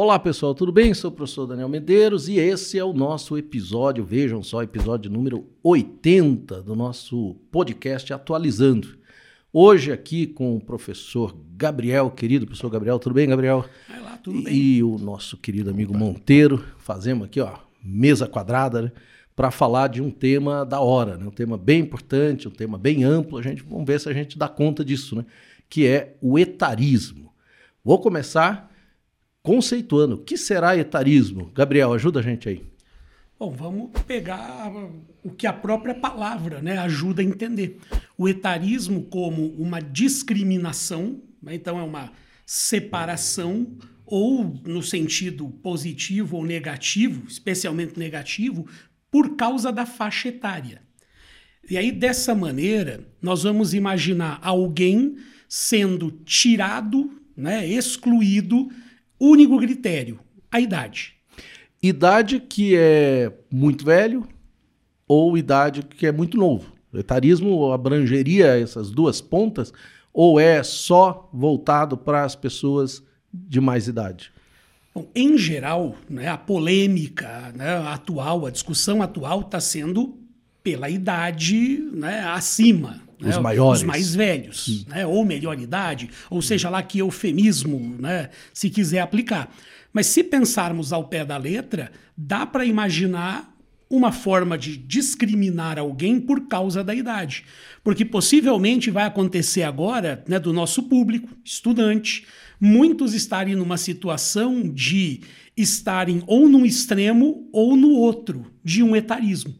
Olá pessoal, tudo bem? Sou o professor Daniel Medeiros e esse é o nosso episódio, vejam só, episódio número 80 do nosso podcast Atualizando. Hoje aqui com o professor Gabriel, querido professor Gabriel, tudo bem, Gabriel? Vai lá, tudo bem. E o nosso querido amigo Monteiro, fazemos aqui, ó, mesa quadrada, né? Para falar de um tema da hora, né? Um tema bem importante, um tema bem amplo. A gente vamos ver se a gente dá conta disso, né? Que é o etarismo. Vou começar conceituando. O que será etarismo? Gabriel, ajuda a gente aí. Bom, vamos pegar o que a própria palavra né, ajuda a entender. O etarismo como uma discriminação, né, então é uma separação, ou no sentido positivo ou negativo, especialmente negativo, por causa da faixa etária. E aí, dessa maneira, nós vamos imaginar alguém sendo tirado, né, excluído, único critério, a idade. Idade que é muito velho ou idade que é muito novo. O etarismo abrangeria essas duas pontas ou é só voltado para as pessoas de mais idade? Bom, em geral, né, a polêmica né, atual, a discussão atual está sendo pela idade né, acima. Os né, maiores. Os mais velhos, né, ou melhor idade, ou seja lá que eufemismo né, se quiser aplicar. Mas se pensarmos ao pé da letra, dá para imaginar uma forma de discriminar alguém por causa da idade. Porque possivelmente vai acontecer agora, né, do nosso público, estudante, muitos estarem numa situação de estarem ou num extremo ou no outro, de um etarismo.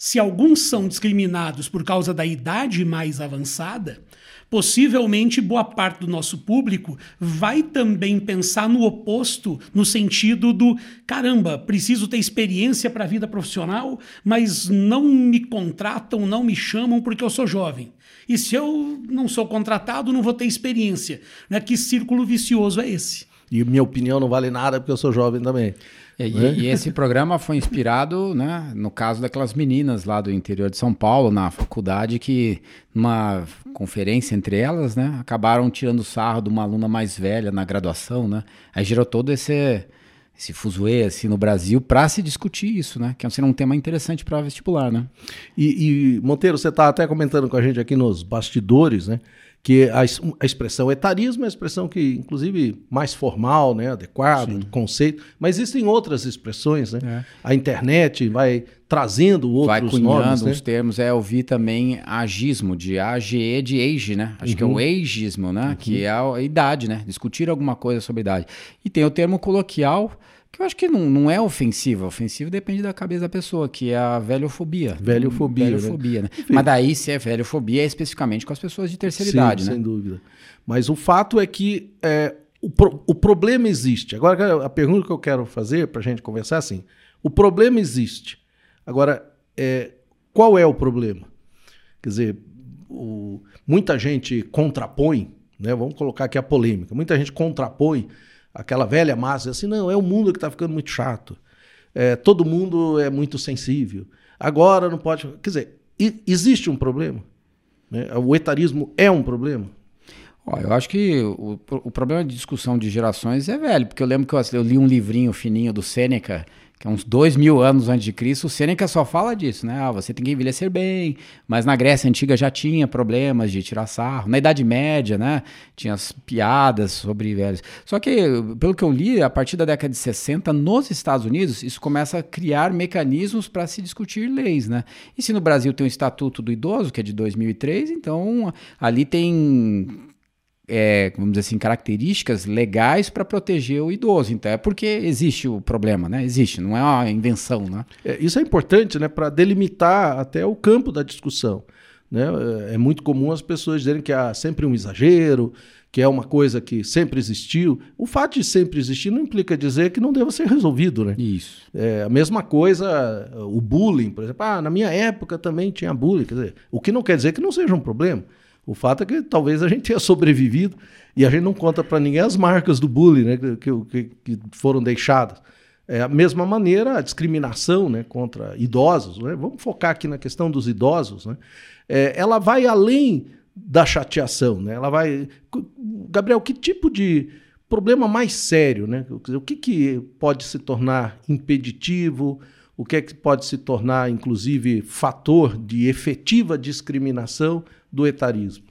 Se alguns são discriminados por causa da idade mais avançada, possivelmente boa parte do nosso público vai também pensar no oposto, no sentido do caramba, preciso ter experiência para a vida profissional, mas não me contratam, não me chamam porque eu sou jovem. E se eu não sou contratado, não vou ter experiência. Né? Que círculo vicioso é esse? E minha opinião não vale nada porque eu sou jovem também. E, né? e, esse programa foi inspirado, né, no caso daquelas meninas lá do interior de São Paulo, na faculdade, que numa conferência entre elas, né, acabaram tirando sarro de uma aluna mais velha na graduação, né? Aí gerou todo esse esse fuzuê assim no Brasil para se discutir isso, né? Que é um tema interessante para vestibular, né? E, e Monteiro, você está até comentando com a gente aqui nos bastidores, né? Que a, a, expressão etarismo é a expressão que, inclusive, mais formal, né, adequada, do conceito, mas existem outras expressões, né? É. A internet vai trazendo outros vai cunhando nomes, né? uns termos. É, eu vi também agismo, de AGE de age, né? Acho uhum. que é o uhum. ageismo, né? Uhum. Que é a idade, né? Discutir alguma coisa sobre idade. E tem o termo coloquial, que eu acho que não, não é ofensivo. Ofensivo depende da cabeça da pessoa, que é a velhofobia. Velhofobia. Velhofobia, né? né? Mas daí, se é velhofobia, é especificamente com as pessoas de terceira Sim, idade, sem né? Sem dúvida. Mas o fato é que é, o, pro, o problema existe. Agora, a pergunta que eu quero fazer para a gente conversar é assim: o problema existe. Agora, é, qual é o problema? Quer dizer, o, muita gente contrapõe, né? vamos colocar aqui a polêmica, muita gente contrapõe aquela velha massa, assim, não, é o mundo que está ficando muito chato. É, todo mundo é muito sensível. Agora não pode. Quer dizer, existe um problema? Né? O etarismo é um problema? eu acho que o, o problema de discussão de gerações é velho, porque eu lembro que eu, eu li um livrinho fininho do Sêneca que é uns dois mil anos antes de Cristo, o Sêneca só fala disso, né? Ah, você tem que envelhecer bem, mas na Grécia Antiga já tinha problemas de tirar sarro. Na Idade Média, né? Tinha as piadas sobre velhos. Só que, pelo que eu li, a partir da década de 60, nos Estados Unidos, isso começa a criar mecanismos para se discutir leis, né? E se no Brasil tem o Estatuto do Idoso, que é de 2003, então ali tem é, vamos dizer assim, características legais para proteger o idoso. Então é porque existe o problema, né? Existe, não é uma invenção, né? É, isso é importante, né? Para delimitar até o campo da discussão. Né? É, é muito comum as pessoas dizerem que há sempre um exagero, que é uma coisa que sempre existiu. O fato de sempre existir não implica dizer que não deva ser resolvido, né? Isso. É a mesma coisa, o bullying, por exemplo. Ah, na minha época também tinha bullying. Quer dizer, o que não quer dizer que não seja um problema. O fato é que talvez a gente tenha sobrevivido e a gente não conta para ninguém as marcas do bullying né, que, que, que, foram deixadas. É a mesma maneira a discriminação né, contra idosos. Né? Vamos focar aqui na questão dos idosos. Né? É, ela vai além da chateação. Né? Ela vai. Gabriel, que tipo de problema mais sério, né? O que, que pode se tornar impeditivo? O que é que pode se tornar, inclusive, fator de efetiva discriminação do etarismo?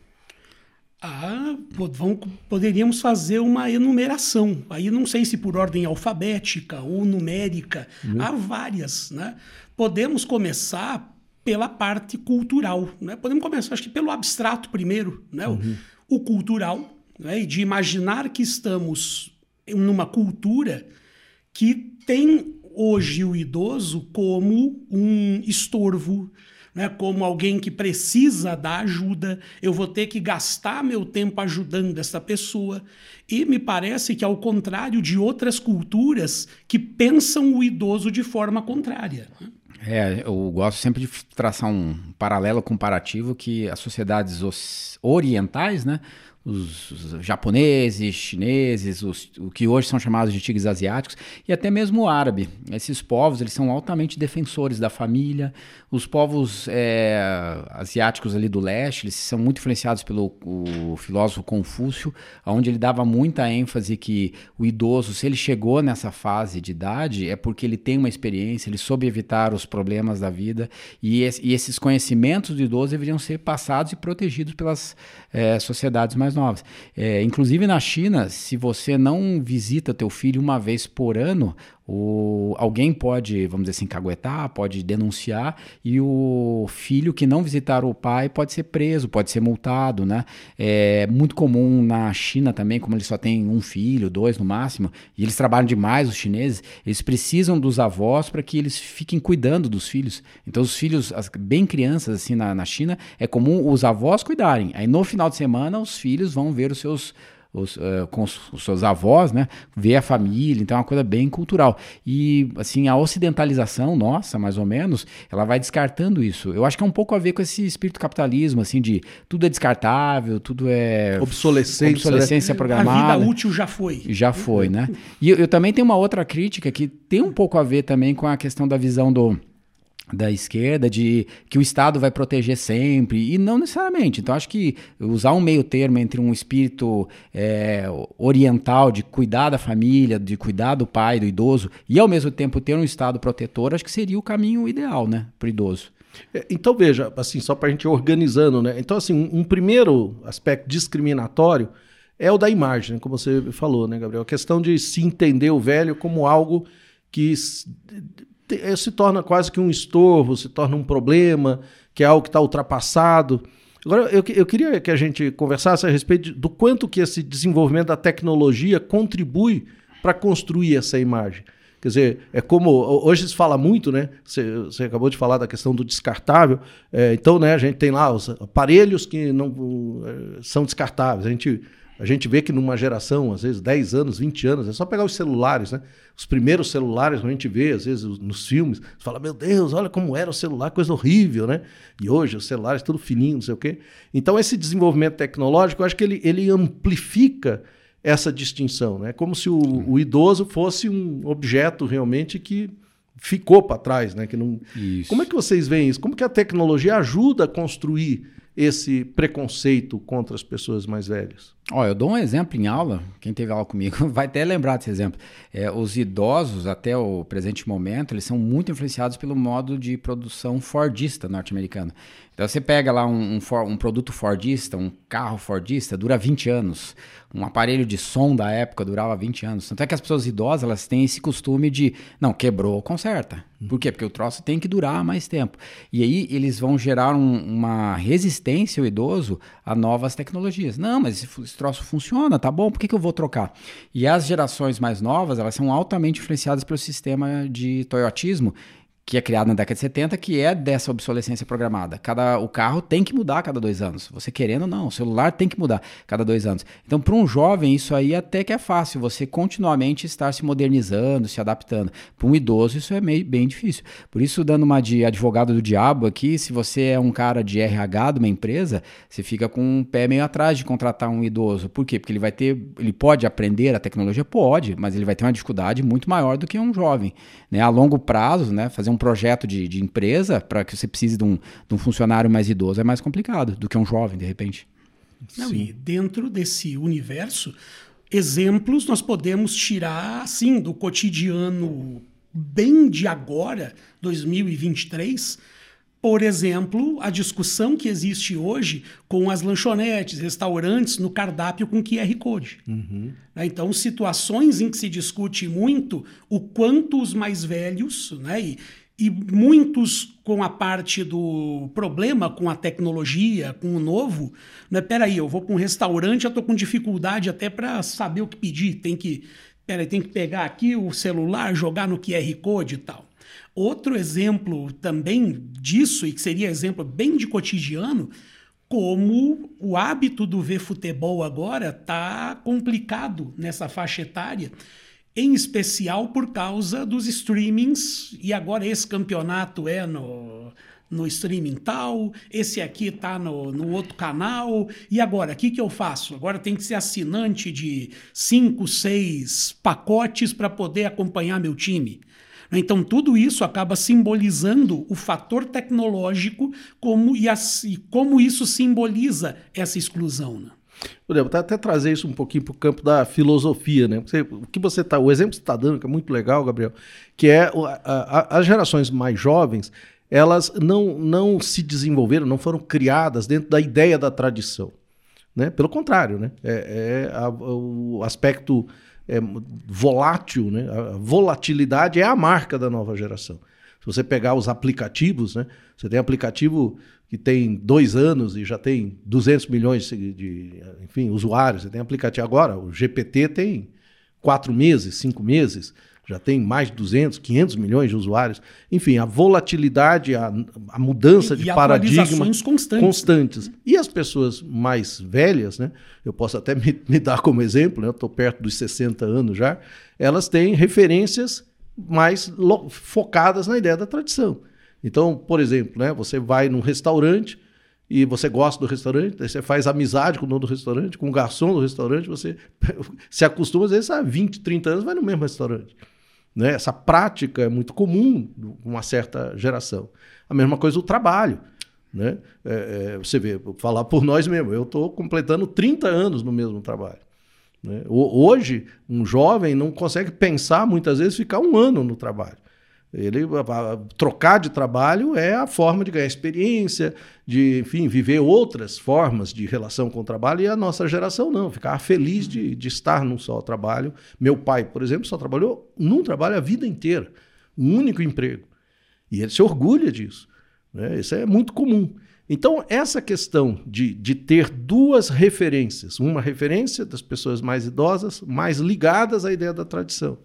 Ah, vamos, poderíamos fazer uma enumeração. Aí não sei se por ordem alfabética ou numérica, uhum. há várias. Né? Podemos começar pela parte cultural. Né? Podemos começar, acho que pelo abstrato primeiro. Né? Uhum. O, o cultural, né? de imaginar que estamos numa cultura que tem hoje o idoso como um estorvo, né, como alguém que precisa da ajuda, eu vou ter que gastar meu tempo ajudando essa pessoa. E me parece que, ao contrário de outras culturas que pensam o idoso de forma contrária. Né? É, eu gosto sempre de traçar um paralelo comparativo que as sociedades orientais, né, os, japoneses, chineses, os, o que hoje são chamados de tigres asiáticos, e até mesmo o árabe. Esses povos eles são altamente defensores da família. Os povos é, asiáticos ali do leste, eles são muito influenciados pelo filósofo Confúcio, onde ele dava muita ênfase que o idoso, se ele chegou nessa fase de idade, é porque ele tem uma experiência, ele soube evitar os problemas da vida, e, e esses conhecimentos do idoso deveriam ser passados e protegidos pelas é, sociedades mais novas. É, inclusive na China, se você não visita teu filho uma vez por ano, o, alguém pode, vamos dizer assim, caguetar, pode denunciar, e o filho que não visitar o pai pode ser preso, pode ser multado, né? É muito comum na China também, como eles só têm um filho, dois no máximo, e eles trabalham demais, os chineses, eles precisam dos avós para que eles fiquem cuidando dos filhos. Então, os filhos, as, bem crianças, assim, na, na China, é comum os avós cuidarem. Aí, no final de semana, os filhos vão ver os seus os, uh, com os, os, seus avós, né? Ver a família, então é uma coisa bem cultural. E, assim, a ocidentalização nossa, mais ou menos, ela vai descartando isso. Eu acho que é um pouco a ver com esse espírito capitalismo, assim, de tudo é descartável, tudo é... Obsolescência. Obsolescência né? programada. A vida útil já foi. Já foi, né? E eu, eu também tenho uma outra crítica que tem um pouco a ver também com a questão da visão do da esquerda de que o Estado vai proteger sempre e não necessariamente. Então acho que usar um meio termo entre um espírito é, oriental de cuidar da família, de cuidar do pai, do idoso e ao mesmo tempo ter um Estado protetor, acho que seria o caminho ideal, né, para o idoso. É, então veja, assim só para a gente ir organizando, né? Então assim um, primeiro aspecto discriminatório é o da imagem, como você falou, né, Gabriel? A questão de se entender o velho como algo que se torna quase que um estorvo, se torna um problema, que é algo que está ultrapassado. Agora, eu, eu queria que a gente conversasse a respeito do quanto que esse desenvolvimento da tecnologia contribui para construir essa imagem. Quer dizer, é como hoje se fala muito, né? Você, você acabou de falar da questão do descartável. É, então, né, a gente tem lá os aparelhos que não uh, são descartáveis. A gente a gente vê que numa geração, às vezes 10 anos, 20 anos, é só pegar os celulares, né? Os primeiros celulares a gente vê, às vezes, nos filmes, você fala, meu Deus, olha como era o celular, coisa horrível, né? E hoje os celulares tudo fininho, não sei o quê. Então, esse desenvolvimento tecnológico, eu acho que ele, ele amplifica essa distinção, né? Como se o, o idoso fosse um objeto realmente que ficou para trás, né? Que não... Isso. Como é que vocês veem isso? Como que a tecnologia ajuda a construir esse preconceito contra as pessoas mais velhas? Ó, eu dou um exemplo em aula, quem teve aula comigo vai até lembrar desse exemplo. É, os idosos, até o presente momento, eles são muito influenciados pelo modo de produção fordista norte-americano. Então você pega lá um, um, um, produto fordista, um carro fordista, dura 20 anos. Um aparelho de som da época durava 20 anos. Tanto é que as pessoas idosas elas têm esse costume de, não, quebrou, conserta. Por quê? Porque o troço tem que durar mais tempo. E aí eles vão gerar um, uma resistência, o idoso, a novas tecnologias. Não, mas esse, esse troço funciona, tá bom, por que, que eu vou trocar? E as gerações mais novas, elas são altamente influenciadas pelo sistema de toyotismo, que é criado na década de 70, que é dessa obsolescência programada. Cada, o carro tem que mudar a cada dois anos. Você querendo ou não, o celular tem que mudar a cada dois anos. Então, para um jovem, isso aí até que é fácil, você continuamente estar se modernizando, se adaptando. Para um idoso, isso é meio, bem difícil. Por isso, dando uma de advogado do diabo aqui, se você é um cara de RH de uma empresa, você fica com um pé meio atrás de contratar um idoso. Por quê? Porque ele vai ter, ele pode aprender a tecnologia? Pode, mas ele vai ter uma dificuldade muito maior do que um jovem. Né? A longo prazo, né? fazer um um projeto de, de empresa para que você precise de um, de um funcionário mais idoso é mais complicado do que um jovem, de repente. Não, e dentro desse universo, exemplos nós podemos tirar, assim, do cotidiano bem de agora, 2023, por exemplo, a discussão que existe hoje com as lanchonetes, restaurantes no cardápio com QR Code. Uhum. Então, situações em que se discute muito o quanto os mais velhos, né, e, e muitos com a parte do problema com a tecnologia, com o novo, né? Peraí, eu vou para um restaurante, eu estou com dificuldade até para saber o que pedir. Tem que, peraí, tem que pegar aqui o celular, jogar no QR Code e tal. Outro exemplo também disso, e que seria exemplo bem de cotidiano, como o hábito do ver futebol agora está complicado nessa faixa etária em especial por causa dos streamings, e agora esse campeonato é no, no streaming tal, esse aqui está no, no outro canal, e agora, o que, que eu faço? Agora tem que ser assinante de cinco, seis pacotes para poder acompanhar meu time. Então, tudo isso acaba simbolizando o fator tecnológico como, e, e como isso simboliza essa exclusão. Né? Podemos até trazer isso um pouquinho para o campo da filosofia, né? Você, o que você tá, o exemplo que você está dando, que é muito legal, Gabriel, que é a, a, as gerações mais jovens, elas não, não se desenvolveram, não foram criadas dentro da ideia da tradição. Né? Pelo contrário, né? é, é a, o aspecto é, volátil, né? a volatilidade é a marca da nova geração. Se você pegar os aplicativos, né? você tem aplicativo que tem dois anos e já tem 200 milhões de, enfim, usuários. Você tem aplicativo agora, o GPT tem quatro meses, cinco meses, já tem mais de 200, 500 milhões de usuários. Enfim, a volatilidade, a, a mudança e, de e paradigma constantes. constantes. E as pessoas mais velhas, né? Eu posso até me, me dar como exemplo, né? Eu estou perto dos 60 anos já. Elas têm referências mais focadas na ideia da tradição. Então, por exemplo, né, você vai num restaurante e você gosta do restaurante, você faz amizade com o dono do restaurante, com o garçom do restaurante, você se acostuma, às vezes, há 20, 30 anos, vai no mesmo restaurante. Né? Essa prática é muito comum com uma certa geração. A mesma coisa o trabalho. Né? É, é, você vê, vou falar por nós mesmo, eu estou completando 30 anos no mesmo trabalho. Né? Hoje, um jovem não consegue pensar, muitas vezes, ficar um ano no trabalho. Ele a, a, trocar de trabalho é a forma de ganhar experiência, de, enfim, viver outras formas de relação com o trabalho, e a nossa geração não, ficar feliz de, de estar num só trabalho. Meu pai, por exemplo, só trabalhou num trabalho a vida inteira, um único emprego. E ele se orgulha disso. Né? Isso é muito comum. Então, essa questão de, de ter duas referências, uma referência das pessoas mais idosas, mais ligadas à ideia da tradição,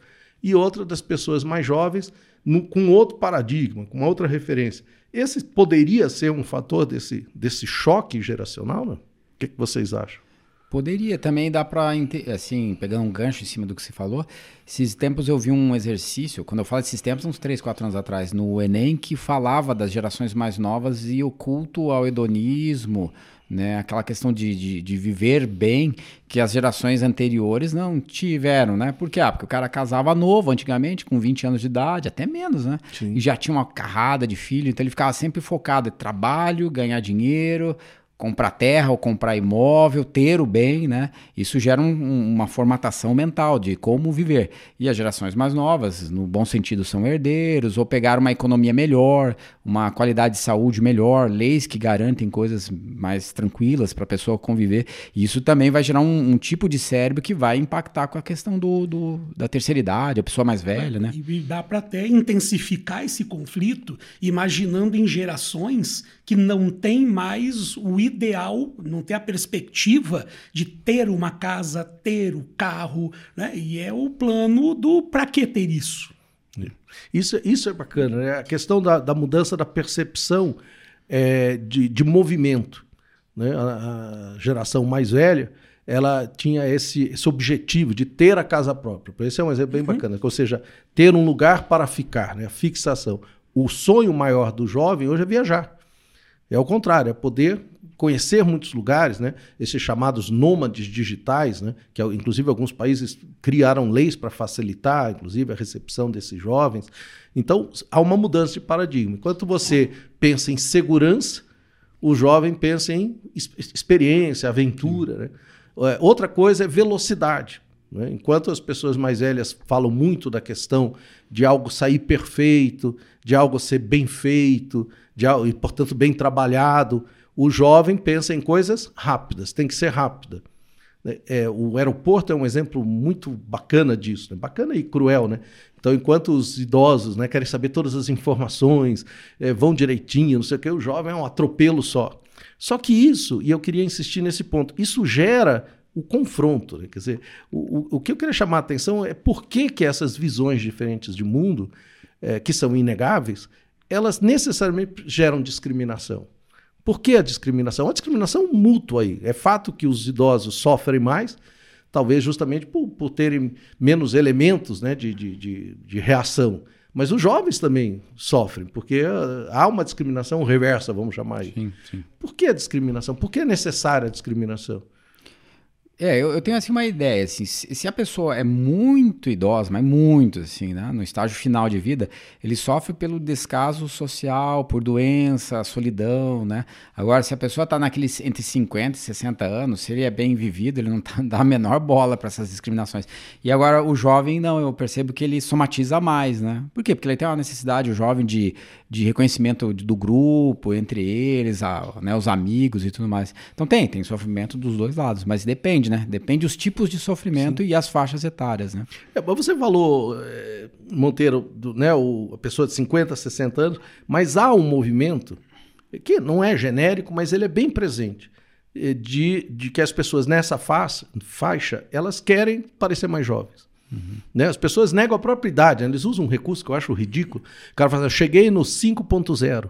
e outra das pessoas mais jovens, no, com outro paradigma, com outra referência. Esse poderia ser um fator desse, desse choque geracional? Né? O que, que vocês acham? Poderia, também dá para, assim, pegando um gancho em cima do que você falou, esses tempos eu vi um exercício, quando eu falo desses tempos, uns 3, 4 anos atrás, no Enem, que falava das gerações mais novas e o culto ao hedonismo, né? Aquela questão de, de, de, viver bem que as gerações anteriores não tiveram, né? Por quê? Ah, porque o cara casava novo antigamente, com 20 anos de idade, até menos, né? Sim. E já tinha uma carrada de filho, então ele ficava sempre focado em trabalho, ganhar dinheiro, comprar terra ou comprar imóvel, ter o bem, né? Isso gera um, uma formatação mental de como viver. E as gerações mais novas, no bom sentido, são herdeiros, ou pegar uma economia melhor, uma qualidade de saúde melhor, leis que garantem coisas mais tranquilas para a pessoa conviver. E isso também vai gerar um, um, tipo de cérebro que vai impactar com a questão do, do da terceira idade, a pessoa mais velha, né? E dá para até intensificar esse conflito, imaginando em gerações que não têm mais o ideal, não tem a perspectiva de ter uma casa, ter o carro, né? E é o plano do para que ter isso. Isso, isso é bacana, né? A questão da, da mudança da percepção é, de, de movimento. Né? A, a, geração mais velha ela tinha esse, esse objetivo de ter a casa própria. Esse é um exemplo bem uhum. bacana, ou seja, ter um lugar para ficar, né? a fixação. O sonho maior do jovem hoje é viajar. É o contrário, é poder conhecer muitos lugares, né? esses chamados nômades digitais, né? que inclusive alguns países criaram leis para facilitar, inclusive, a recepção desses jovens. Então, há uma mudança de paradigma. Enquanto você pensa em segurança, o jovem pensa em experiência, aventura. Né? É, outra coisa é velocidade. Né? Enquanto as pessoas mais velhas falam muito da questão de algo sair perfeito, de algo ser bem feito, de algo, e portanto bem trabalhado, o jovem pensa em coisas rápidas, tem que ser rápida. É, é o aeroporto é um exemplo muito bacana disso, né? bacana e cruel, né? Então, enquanto os idosos né, querem saber todas as informações, é, vão direitinho, não sei o que, o jovem é um atropelo só. Só que isso, e eu queria insistir nesse ponto, isso gera o confronto. Né? Quer dizer, o, o, o, que eu queria chamar a atenção é por que, que essas visões diferentes de mundo, é, que são inegáveis, elas necessariamente geram discriminação. Por que a discriminação? A discriminação mútua aí. É fato que os idosos sofrem mais, talvez justamente por, por terem menos elementos né, de, de, de, de reação. Mas os jovens também sofrem, porque há uma discriminação reversa, vamos chamar aí. Sim, sim. Por que a discriminação? Por que é necessária a discriminação? É, eu, eu, tenho assim uma ideia, assim, se, se, a pessoa é muito idosa, mas muito assim, né, no estágio final de vida, ele sofre pelo descaso social, por doença, solidão, né? Agora, se a pessoa está naqueles entre 50 e 60 anos, se ele é bem vivido, ele não tá, dá a menor bola para essas discriminações. E agora o jovem não, eu percebo que ele somatiza mais, né? Por quê? Porque ele tem uma necessidade, o jovem, de, de reconhecimento do grupo, entre eles, a, né, os amigos e tudo mais. Então tem, tem sofrimento dos dois lados, mas depende, né? Depende dos tipos de sofrimento Sim. e as faixas etárias, né? É, você falou, é, Monteiro, do, né, o, a pessoa de 50, 60 anos, mas há um movimento que não é genérico, mas ele é bem presente, é, de, de que as pessoas nessa faixa, faixa elas querem parecer mais jovens. Uhum. Né? As pessoas negam a própria idade, né? eles usam um recurso que eu acho ridículo. O cara fala, eu cheguei no 5.0.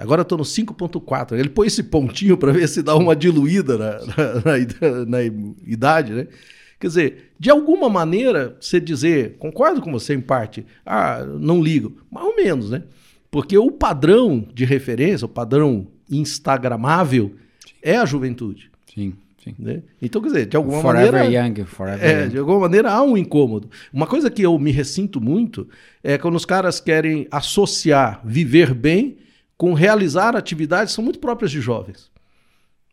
Agora estou no 5.4. Ele põe esse pontinho para ver se dá uma diluída na, na, na, na, idade, né? Quer dizer, de alguma maneira, você dizer, concordo com você em parte, ah, não ligo, mais ou menos, né? Porque o padrão de referência, o padrão instagramável, Sim. é a juventude. Sim. Sim. Né? Então, quer dizer, de alguma forever maneira. Young, forever é, young. De alguma maneira há um incômodo. Uma coisa que eu me ressinto muito é quando os caras querem associar viver bem com realizar atividades que são muito próprias de jovens.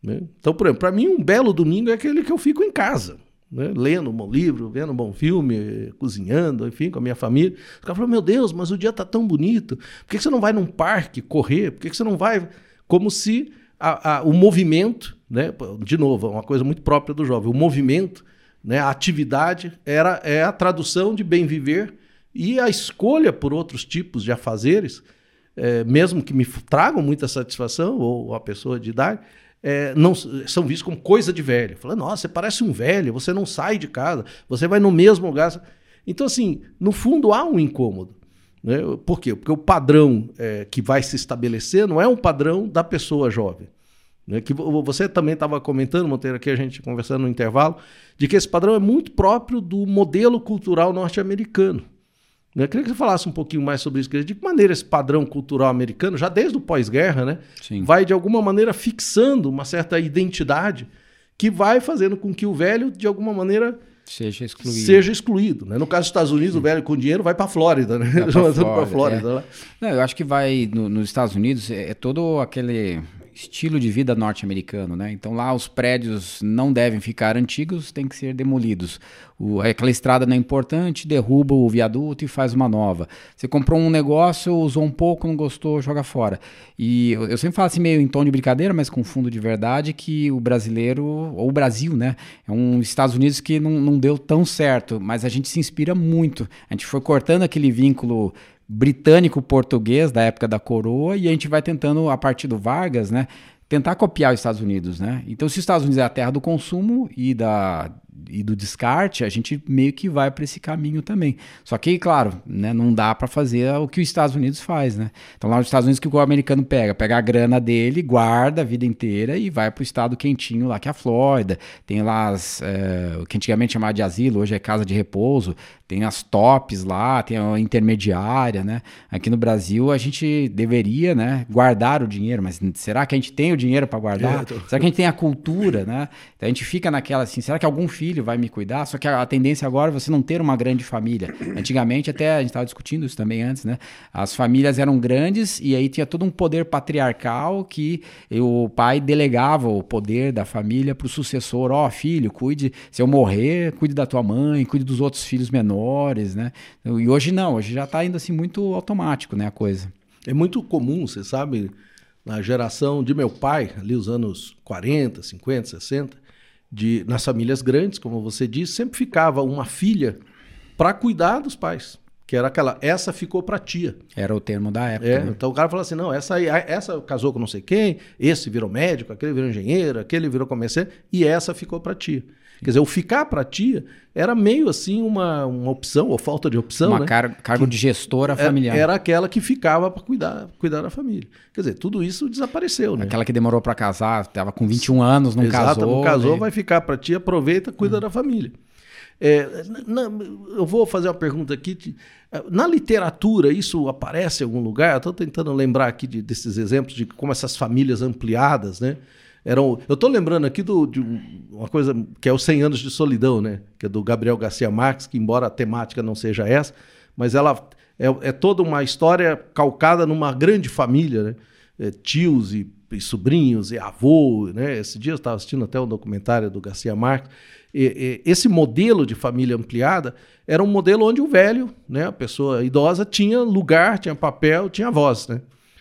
Né? Então, por exemplo, para mim, um belo domingo é aquele que eu fico em casa. Né? Lendo um bom livro, vendo um bom filme, cozinhando, enfim, com a minha família. Os caras falam, meu Deus, mas o dia está tão bonito. Por que você não vai num parque correr? Por que você não vai... Como se a, a, o movimento, né? de novo, é uma coisa muito própria do jovem, o movimento, né? a atividade era, é a tradução de bem viver e a escolha por outros tipos de afazeres é, mesmo que me tragam muita satisfação, ou a pessoa de idade, é, não, são vistos como coisa de velho. Falando, nossa, você parece um velho, você não sai de casa, você vai no mesmo lugar. Então, assim, no fundo há um incômodo. Né? Por quê? Porque o padrão é, que vai se estabelecer não é um padrão da pessoa jovem. Né? Que você também estava comentando, Monteiro, aqui a gente conversando no intervalo, de que esse padrão é muito próprio do modelo cultural norte-americano. Eu queria que você falasse um pouquinho mais sobre isso. De que maneira esse padrão cultural americano, já desde o pós-guerra, né, vai de alguma maneira fixando uma certa identidade que vai fazendo com que o velho, de alguma maneira, seja excluído. Seja excluído né? No caso dos Estados Unidos, Sim. o velho com dinheiro vai para a Flórida. Né? Vai para Flórida. Flórida é. Né? Não, eu acho que vai no, nos Estados Unidos é, é todo aquele estilo de vida norte-americano, né? Então lá os prédios não devem ficar antigos, tem que ser demolidos. O, aquela estrada não é importante, derruba o viaduto e faz uma nova. Você comprou um negócio, usou um pouco, não gostou, joga fora. E eu, eu sempre falo assim meio em tom de brincadeira, mas com fundo de verdade, que o brasileiro, ou o Brasil, né? É um Estados Unidos que não, não deu tão certo, mas a gente se inspira muito. A gente foi cortando aquele vínculo britânico-português da época da coroa e a gente vai tentando, a partir do Vargas, né, tentar copiar os Estados Unidos, né? Então, se os Estados Unidos é a terra do consumo e da e do descarte, a gente meio que vai para esse caminho também. Só que, claro, né, não dá para fazer o que os Estados Unidos faz, né? Então lá nos Estados Unidos o que o americano pega? Pega a grana dele, guarda a vida inteira e vai para o estado quentinho lá que é a Flórida. Tem lá as, é, o que antigamente chamava de asilo, hoje é casa de repouso. Tem as tops lá, tem a intermediária, né? Aqui no Brasil a gente deveria, né, guardar o dinheiro, mas será que a gente tem o dinheiro para guardar? É, tô... Será que a gente tem a cultura, né? Então a gente fica naquela assim, será que algum filho filho vai me cuidar. Só que a, a tendência agora é você não ter uma grande família. Antigamente, até a gente estava discutindo isso também antes, né? As famílias eram grandes e aí tinha todo um poder patriarcal que o pai delegava o poder da família para o sucessor. Ó, oh, filho, cuide, se eu morrer, cuide da tua mãe, cuide dos outros filhos menores, né? E hoje não, hoje já está indo assim muito automático, né, a coisa. É muito comum, você sabe, na geração de meu pai, ali os anos 40, 50, 60, de, nas famílias grandes, como você disse, sempre ficava uma filha para cuidar dos pais. Que era aquela, essa ficou para tia. Era o termo da época. É, né? Então o cara falou assim: não, essa, aí, essa casou com não sei quem, esse virou médico, aquele virou engenheiro, aquele virou comerciante, e essa ficou para tia. Quer dizer, o ficar para tia era meio assim uma, uma opção, ou falta de opção. Uma né? car cargo que de gestora familiar. Era aquela que ficava para cuidar, cuidar da família. Quer dizer, tudo isso desapareceu, né? Aquela que demorou para casar, estava com 21 anos, não Exato, casou. não casou, né? vai ficar para tia, aproveita, cuida hum. da família. É, na, eu vou fazer uma pergunta aqui. Na literatura, isso aparece em algum lugar? Estou tentando lembrar aqui de, desses exemplos de como essas famílias ampliadas, né? Eram, eu estou lembrando aqui do, de uma coisa que é os 100 anos de solidão, né? Que é do Gabriel Garcia Marques, que embora a temática não seja essa, mas ela é, é toda uma história calcada numa grande família, né? É, tios e, e, sobrinhos e avô, né? Esse dia eu estava assistindo até um documentário do Garcia Marques. E, e, esse modelo de família ampliada era um modelo onde o velho, né? A pessoa idosa tinha lugar, tinha papel, tinha voz, né?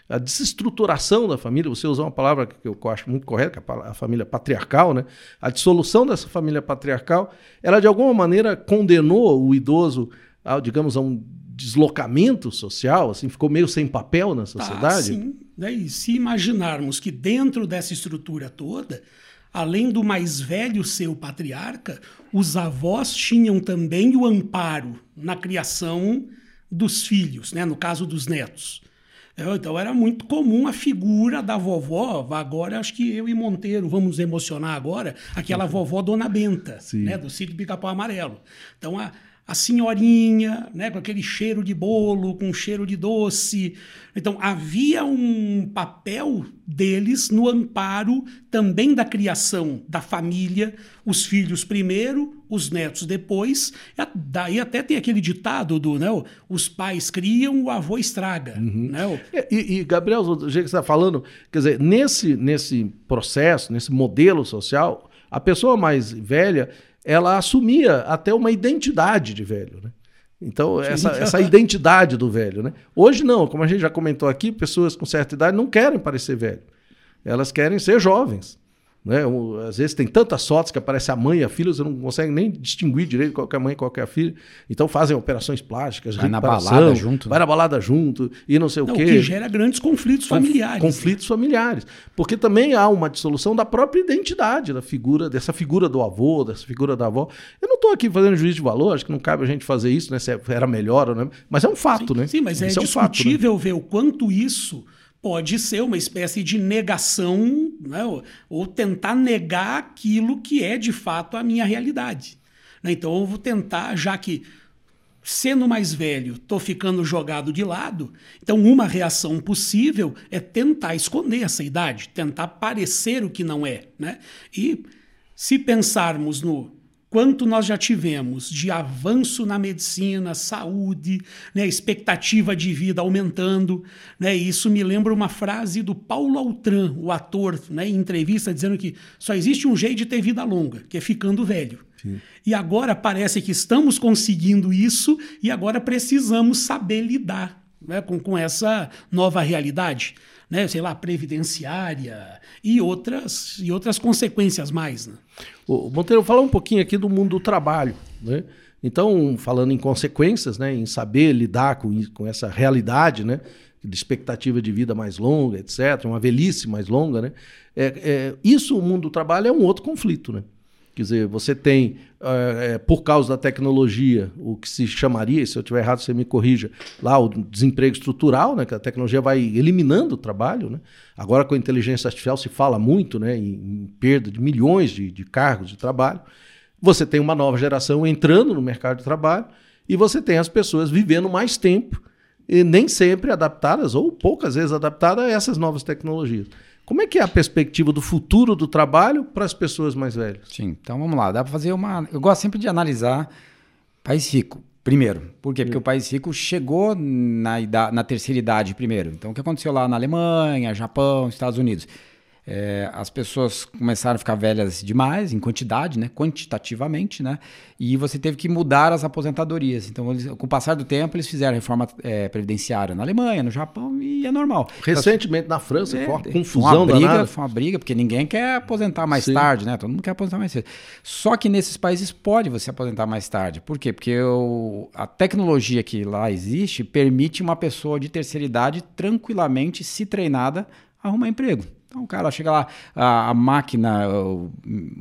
A desestruturação da família, você usou uma palavra que eu acho muito correta, que é a família patriarcal, né? A dissolução dessa família patriarcal, ela de alguma maneira condenou o idoso, a, digamos, a um deslocamento social, assim, ficou meio sem papel na sociedade? Ah, sim. E se imaginarmos que dentro dessa estrutura toda, além do mais velho ser o patriarca, os avós tinham também o amparo na criação dos filhos, né? no caso dos netos. Então era muito comum a figura da vovó, agora acho que eu e Monteiro vamos emocionar agora, aquela uhum. vovó Dona Benta, né, do sítio Pica-Pau Amarelo. Então a, a senhorinha, né, com aquele cheiro de bolo, com cheiro de doce. Então havia um papel deles no amparo também da criação da família, os filhos primeiro, os netos depois. Daí até tem aquele ditado do, né, os pais criam, o avô estraga. Uhum. Né? E, e, Gabriel, o jeito que você está falando, quer dizer, nesse, nesse processo, nesse modelo social, a pessoa mais velha ela assumia até uma identidade de velho, né? Então, essa, essa identidade do velho, né? Hoje não, como a gente já comentou aqui, pessoas com certa idade não querem parecer velho. Elas querem ser jovens. Né? Às vezes tem tantas fotos que aparece a mãe e a filha, você não consegue nem distinguir direito qual é a mãe e qual é a filha. Então fazem operações plásticas, vai na balada junto. Vai né? na balada junto e não sei não, o quê. O que gera grandes conflitos familiares. Conflitos né? familiares. Porque também há uma dissolução da própria identidade da figura, dessa figura do avô, dessa figura da avó. Eu não estou aqui fazendo juízo de valor, acho que não cabe a gente fazer isso, né? Se era melhor ou não. Mas é um fato, sim, né? Sim, mas é isso discutível é um fato, né? ver o quanto isso pode ser uma espécie de negação, né? ou tentar negar aquilo que é de fato a minha realidade. Né? Então eu vou tentar, já que sendo mais velho, estou ficando jogado de lado, então uma reação possível é tentar esconder essa idade, tentar parecer o que não é. Né? E se pensarmos no quanto nós já tivemos de avanço na medicina, saúde, né, expectativa de vida aumentando. Né, isso me lembra uma frase do Paulo Altran, o ator, né, em entrevista, dizendo que só existe um jeito de ter vida longa, que é ficando velho. Sim. E agora parece que estamos conseguindo isso e agora precisamos saber lidar né, com, com essa nova realidade né, sei lá, previdenciária e outras, e outras consequências mais. Né? O Monteiro, falar um pouquinho aqui do mundo do trabalho. Né? Então, falando em consequências, né, em saber lidar com, com essa realidade, né, de expectativa de vida mais longa, etc., uma velhice mais longa, né, é, é, isso, o mundo do trabalho, é um outro conflito. Né? Quer dizer, você tem, é, por causa da tecnologia, o que se chamaria, se eu estiver errado, você me corrija, lá o desemprego estrutural, né, que a tecnologia vai eliminando o trabalho. Né? Agora, com a inteligência artificial, se fala muito né, em, em perda de milhões de, de cargos de trabalho. Você tem uma nova geração entrando no mercado de trabalho e você tem as pessoas vivendo mais tempo e nem sempre adaptadas, ou poucas vezes adaptadas a essas novas tecnologias. Como é que é a perspectiva do futuro do trabalho para as pessoas mais velhas? Sim, então vamos lá. Dá para fazer uma. Eu gosto sempre de analisar país rico. Primeiro, por quê? Porque Sim. o país rico chegou na, idade, na terceira idade primeiro. Então, o que aconteceu lá na Alemanha, Japão, Estados Unidos? É, as pessoas começaram a ficar velhas demais, em quantidade, né? quantitativamente, né? e você teve que mudar as aposentadorias. Então, eles, com o passar do tempo, eles fizeram reforma é, previdenciária na Alemanha, no Japão, e é normal. Recentemente na França, é, foi uma confusão foi uma briga, danada. Foi uma briga, porque ninguém quer aposentar mais Sim. tarde, né? Todo mundo quer aposentar mais cedo. Só que nesses países pode você aposentar mais tarde. Por quê? Porque o, a tecnologia que lá existe permite uma pessoa de terceira idade tranquilamente, se treinada, arrumar emprego. Então o cara chega lá, a, a máquina, o,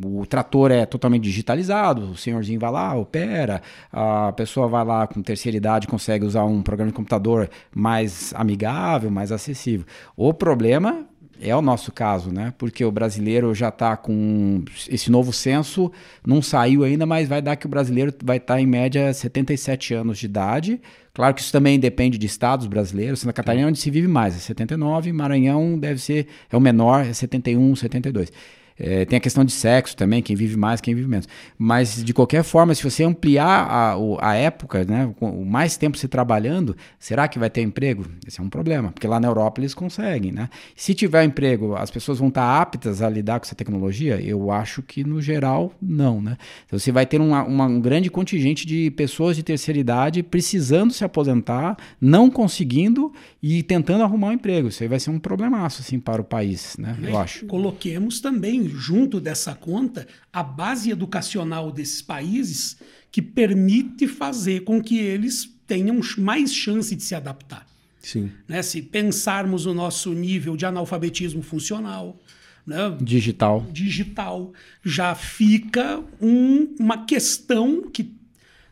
o, trator é totalmente digitalizado, o senhorzinho vai lá, opera, a pessoa vai lá com terceira idade, consegue usar um programa de computador mais amigável, mais acessível. O problema é o nosso caso, né? Porque o brasileiro já está com esse novo censo, não saiu ainda, mas vai dar que o brasileiro vai estar tá em média 77 anos de idade. Claro que isso também depende de estados brasileiros. Santa Catarina é onde se vive mais, é 79, Maranhão deve ser é o menor, é 71, 72. É, tem a questão de sexo também, quem vive mais, quem vive menos. Mas, de qualquer forma, se você ampliar a, a época, né, o mais tempo se trabalhando, será que vai ter emprego? Esse é um problema, porque lá na Europa eles conseguem. Né? Se tiver emprego, as pessoas vão estar aptas a lidar com essa tecnologia? Eu acho que, no geral, não. Né? Então, você vai ter uma, uma, um grande contingente de pessoas de terceira idade precisando se aposentar, não conseguindo e tentando arrumar um emprego. Isso aí vai ser um problemaço assim, para o país, né? eu acho. Coloquemos também junto dessa conta, a base educacional desses países que permite fazer com que eles tenham mais chance de se adaptar. Sim. Né? Se pensarmos o nosso nível de analfabetismo funcional, né? digital, digital, já fica um, uma questão que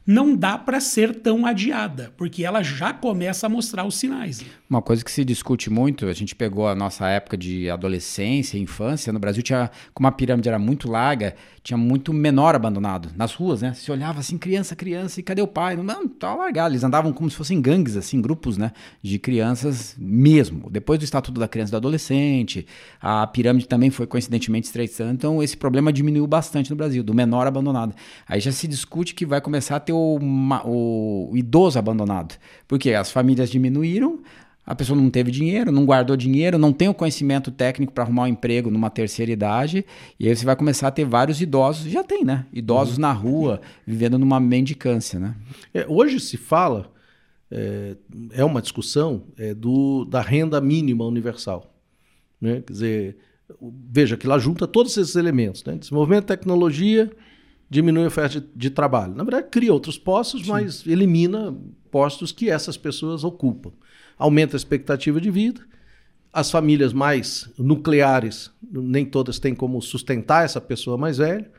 não dá para ser tão adiada, porque ela já começa a mostrar os sinais. Uma coisa que se discute muito, a gente pegou a nossa época de adolescência, infância, no Brasil tinha, como a pirâmide era muito larga, tinha muito menor abandonado nas ruas, né? Se olhava assim, criança, criança, e cadê o pai? Não, tá largado. Eles andavam como se fossem gangues, assim, grupos, né? De crianças mesmo. Depois do Estatuto da Criança e do Adolescente, a pirâmide também foi coincidentemente estreitando. Então, esse problema diminuiu bastante no Brasil, do menor abandonado. Aí já se discute que vai começar a ter o, o, idoso abandonado. Porque as famílias diminuíram, a pessoa não teve dinheiro, não guardou dinheiro, não tem o conhecimento técnico para arrumar um emprego numa terceira idade, e aí você vai começar a ter vários idosos, já tem, né? Idosos uhum. na rua, vivendo numa mendicância, né? É, hoje se fala, é, é uma discussão é, do, da renda mínima universal. Né? Quer dizer, veja que lá junta todos esses elementos, né? Desenvolvimento de tecnologia, diminui a oferta de, de trabalho. Na verdade, cria outros postos, Sim. mas elimina postos que essas pessoas ocupam aumenta a expectativa de vida. As famílias mais nucleares, nem todas têm como sustentar essa pessoa mais velha.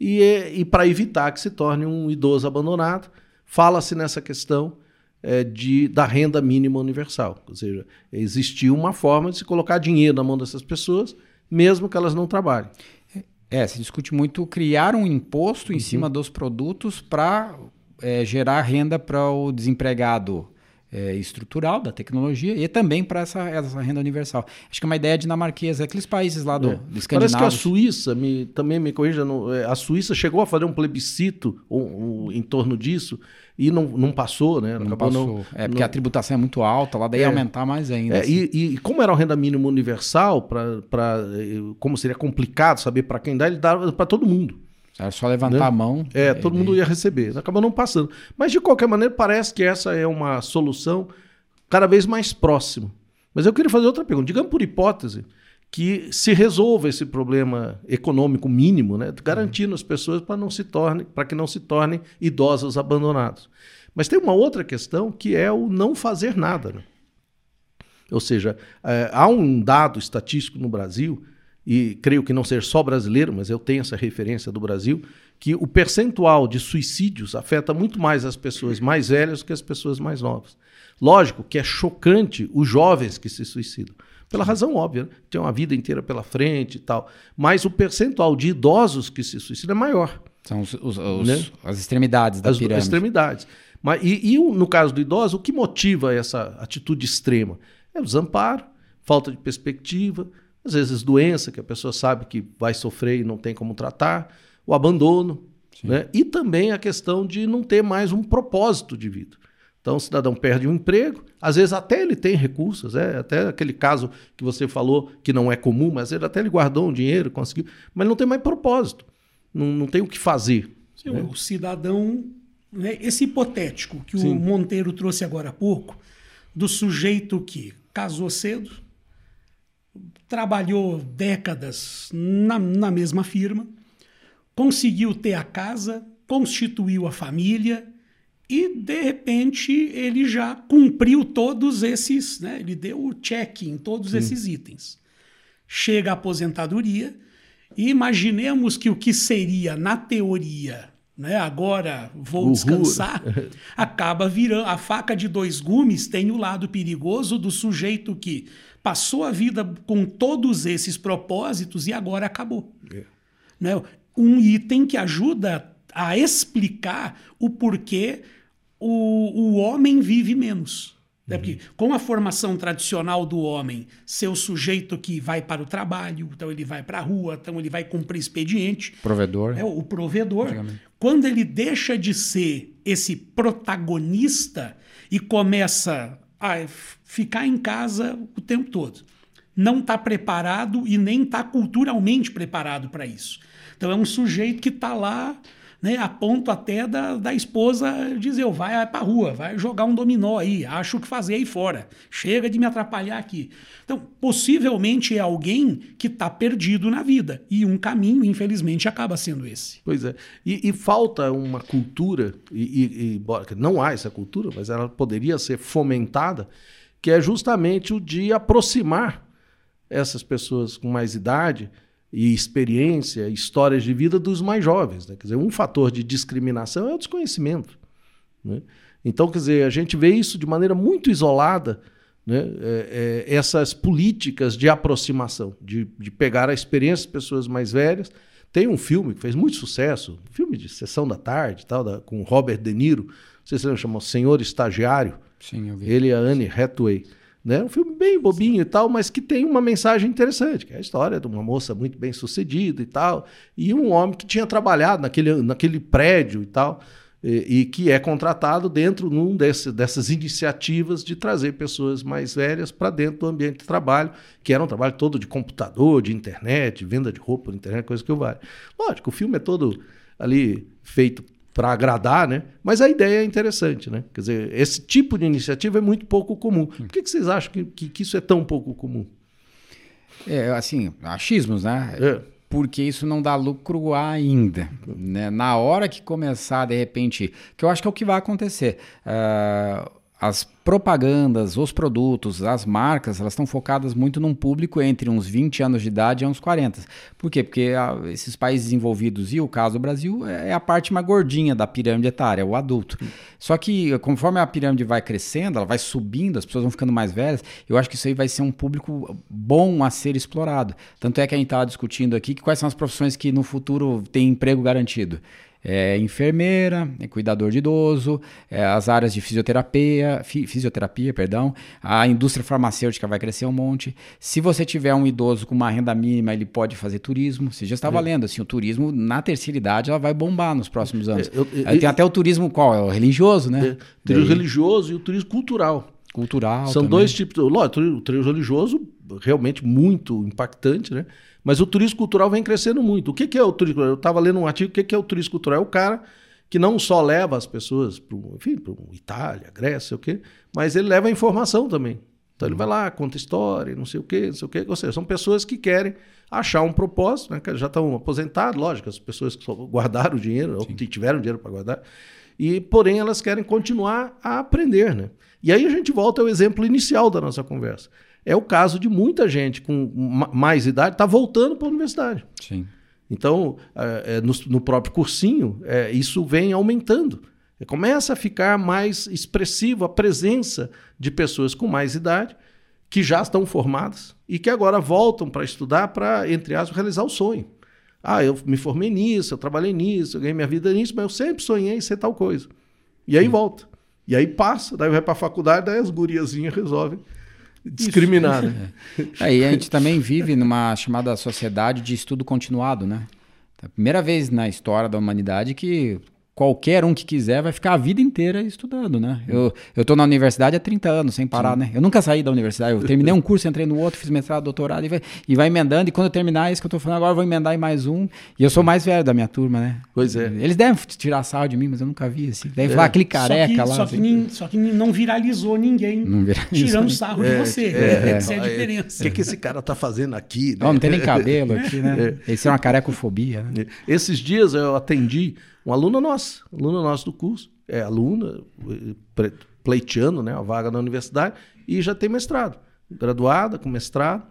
E, e para evitar que se torne um idoso abandonado, fala-se nessa questão é, de, da renda mínima universal. Ou seja, existiu uma forma de se colocar dinheiro na mão dessas pessoas, mesmo que elas não trabalhem. É, se discute muito criar um imposto em uhum. cima dos produtos para é, gerar renda para o desempregado é, estrutural da tecnologia e também para essa, essa, renda universal. Acho que é uma ideia dinamarquesa, aqueles países lá do, é. do Parece que a Suíça, me, também me corrija, é, a Suíça chegou a fazer um plebiscito um, um, em torno disso e não, não passou, né? Não passou. Não, é porque não... a tributação é muito alta, lá daí é. aumentar mais ainda. É, assim. e, e, como era a renda mínima universal, para como seria complicado saber para quem dá, ele dava para todo mundo. Era só levantar né? a mão. É, todo mundo ia receber. Acabou não passando. Mas, de qualquer maneira, parece que essa é uma solução cada vez mais próxima. Mas eu queria fazer outra pergunta. Digamos por hipótese que se resolva esse problema econômico mínimo, né? garantindo as pessoas para não se torne, para que não se tornem idosos abandonados. Mas tem uma outra questão que é o não fazer nada. Né? Ou seja, é, há um dado estatístico no Brasil e creio que não ser só brasileiro, mas eu tenho essa referência do Brasil, que o percentual de suicídios afeta muito mais as pessoas mais velhas do que as pessoas mais novas. Lógico que é chocante os jovens que se suicidam, pela razão óbvia, né? tem uma vida inteira pela frente e tal, mas o percentual de idosos que se suicidam é maior. São os, os, os, né? as extremidades da as, pirâmide. As extremidades. Mas, e, e no caso do idoso, o que motiva essa atitude extrema? É o desamparo, falta de perspectiva, às vezes doença que a pessoa sabe que vai sofrer e não tem como tratar, o abandono, né? e também a questão de não ter mais um propósito de vida. Então o cidadão perde um emprego, às vezes até ele tem recursos, é até aquele caso que você falou que não é comum, mas ele até ele guardou um dinheiro, conseguiu, mas não tem mais propósito, não, não tem o que fazer. Sim, né? O cidadão, né, esse hipotético que Sim. o Monteiro trouxe agora há pouco, do sujeito que casou cedo, trabalhou décadas na, na mesma firma, conseguiu ter a casa, constituiu a família e, de repente, ele já cumpriu todos esses, né? ele deu o check em todos Sim. esses itens. Chega a aposentadoria e imaginemos que o que seria, na teoria, né? agora vou Uhul. descansar, acaba virando. A faca de dois gumes tem o lado perigoso do sujeito que passou a vida com todos esses propósitos e agora acabou. É. Né? Um item que ajuda a explicar o porquê o, o homem vive menos. Né? Porque com a formação tradicional do homem, ser o sujeito que vai para o trabalho, então ele vai para a rua, então ele vai cumprir expediente. Provedor. É o provedor. Quando ele deixa de ser esse protagonista e começa ficar em casa o tempo todo, não está preparado e nem está culturalmente preparado para isso. Então é um sujeito que está lá né, a ponto até da, da esposa dizer, vai para a rua, vai jogar um dominó aí, acho o que fazer aí fora, chega de me atrapalhar aqui. Então, possivelmente é alguém que está perdido na vida, e um caminho, infelizmente, acaba sendo esse. Pois é, e, e falta uma cultura, e, e, e não há essa cultura, mas ela poderia ser fomentada, que é justamente o de aproximar essas pessoas com mais idade, e experiência, histórias de vida dos mais jovens. Né? Quer dizer, um fator de discriminação é o desconhecimento. Né? Então, quer dizer, a gente vê isso de maneira muito isolada, né? É, é, essas políticas de aproximação, de, de pegar a experiência das pessoas mais velhas. Tem um filme que fez muito sucesso, um filme de sessão da tarde, tal, da, com Robert De Niro, não sei se você chamou Senhor Estagiário. Sim, eu vi. Ele e a Anne Hathaway. Né? Um filme bem bobinho e tal, mas que tem uma mensagem interessante, que é a história de uma moça muito bem sucedida e tal, e um homem que tinha trabalhado naquele, naquele prédio e tal, e, e que é contratado dentro num desse, dessas iniciativas de trazer pessoas mais velhas para dentro do ambiente de trabalho, que era um trabalho todo de computador, de internet, venda de roupa na internet, coisa que eu vale. Lógico, o filme é todo ali feito para agradar, né? Mas a ideia é interessante, né? Quer dizer, esse tipo de iniciativa é muito pouco comum. Por que, que vocês acham que, que, que, isso é tão pouco comum? É, assim, achismos, né? É. Porque isso não dá lucro ainda. Né? Na hora que começar, de repente, que eu acho que é o que vai acontecer. Uh, as propagandas, os produtos, as marcas, elas estão focadas muito num público entre uns 20 anos de idade e uns 40. Por quê? Porque a, esses países desenvolvidos e o caso do Brasil é, é a parte mais gordinha da pirâmide etária, o adulto. Só que conforme a pirâmide vai crescendo, ela vai subindo, as pessoas vão ficando mais velhas, eu acho que isso aí vai ser um público bom a ser explorado. Tanto é que a gente estava discutindo aqui que quais são as profissões que no futuro têm emprego garantido é enfermeira, é cuidador de idoso, é as áreas de fisioterapia, fi, fisioterapia, perdão, a indústria farmacêutica vai crescer um monte. Se você tiver um idoso com uma renda mínima, ele pode fazer turismo. Você já estava é. lendo assim, o turismo na terceira idade ela vai bombar nos próximos anos. É, eu, eu, tem até o turismo qual? É o religioso, né? É, turismo religioso e o turismo cultural. Cultural. São também. dois tipos. Lógico, o turismo religioso realmente muito impactante, né? Mas o turismo cultural vem crescendo muito. O que, que é o turismo? Eu estava lendo um artigo, o que, que é o turismo cultural? É o cara que não só leva as pessoas para Itália, Grécia, o quê, mas ele leva a informação também. Então ele vai lá, conta história, não sei o quê, não sei o quê. Ou seja, são pessoas que querem achar um propósito, né? Que já estão aposentados, lógico, as pessoas que só guardaram o dinheiro, Sim. ou tiveram dinheiro para guardar, e porém elas querem continuar a aprender, né? E aí a gente volta ao exemplo inicial da nossa conversa é o caso de muita gente com mais idade está voltando para a universidade. Sim. Então, é, é, no, próprio cursinho, é, isso vem aumentando. Começa a ficar mais expressivo a presença de pessoas com mais idade que já estão formadas e que agora voltam para estudar para, entre aspas, realizar o sonho. Ah, eu me formei nisso, eu trabalhei nisso, eu ganhei minha vida nisso, mas eu sempre sonhei em ser tal coisa. E aí Sim. volta. E aí passa, daí vai para a faculdade, daí as guriazinhas resolvem discriminada. É. Aí a gente também vive numa chamada sociedade de estudo continuado, né? É a primeira vez na história da humanidade que qualquer um que quiser vai ficar a vida inteira estudando, né? Eu, eu tô na universidade há 30 anos, sem parar, Sim. né? Eu nunca saí da universidade. Eu terminei um curso, entrei no outro, fiz mestrado, doutorado e vai, e vai emendando. E quando eu terminar isso que eu tô falando agora, eu vou emendar em mais um. E eu sou mais velho da minha turma, né? Pois é. Eles devem tirar sal de mim, mas eu nunca vi assim. Devem é. falar aquele careca só que, lá. Só que, assim. só que, não viralizou ninguém não viralizou. tirando sarro é, de você. É, Essa é a diferença. O que, que esse cara tá fazendo aqui? Né? Não, não tem nem cabelo aqui, né? Esse é uma carecofobia. Né? Esses dias eu atendi uma aluna nossa, aluna nossa do curso, é aluna, pleiteando né, a vaga na universidade, e já tem mestrado, graduada com mestrado,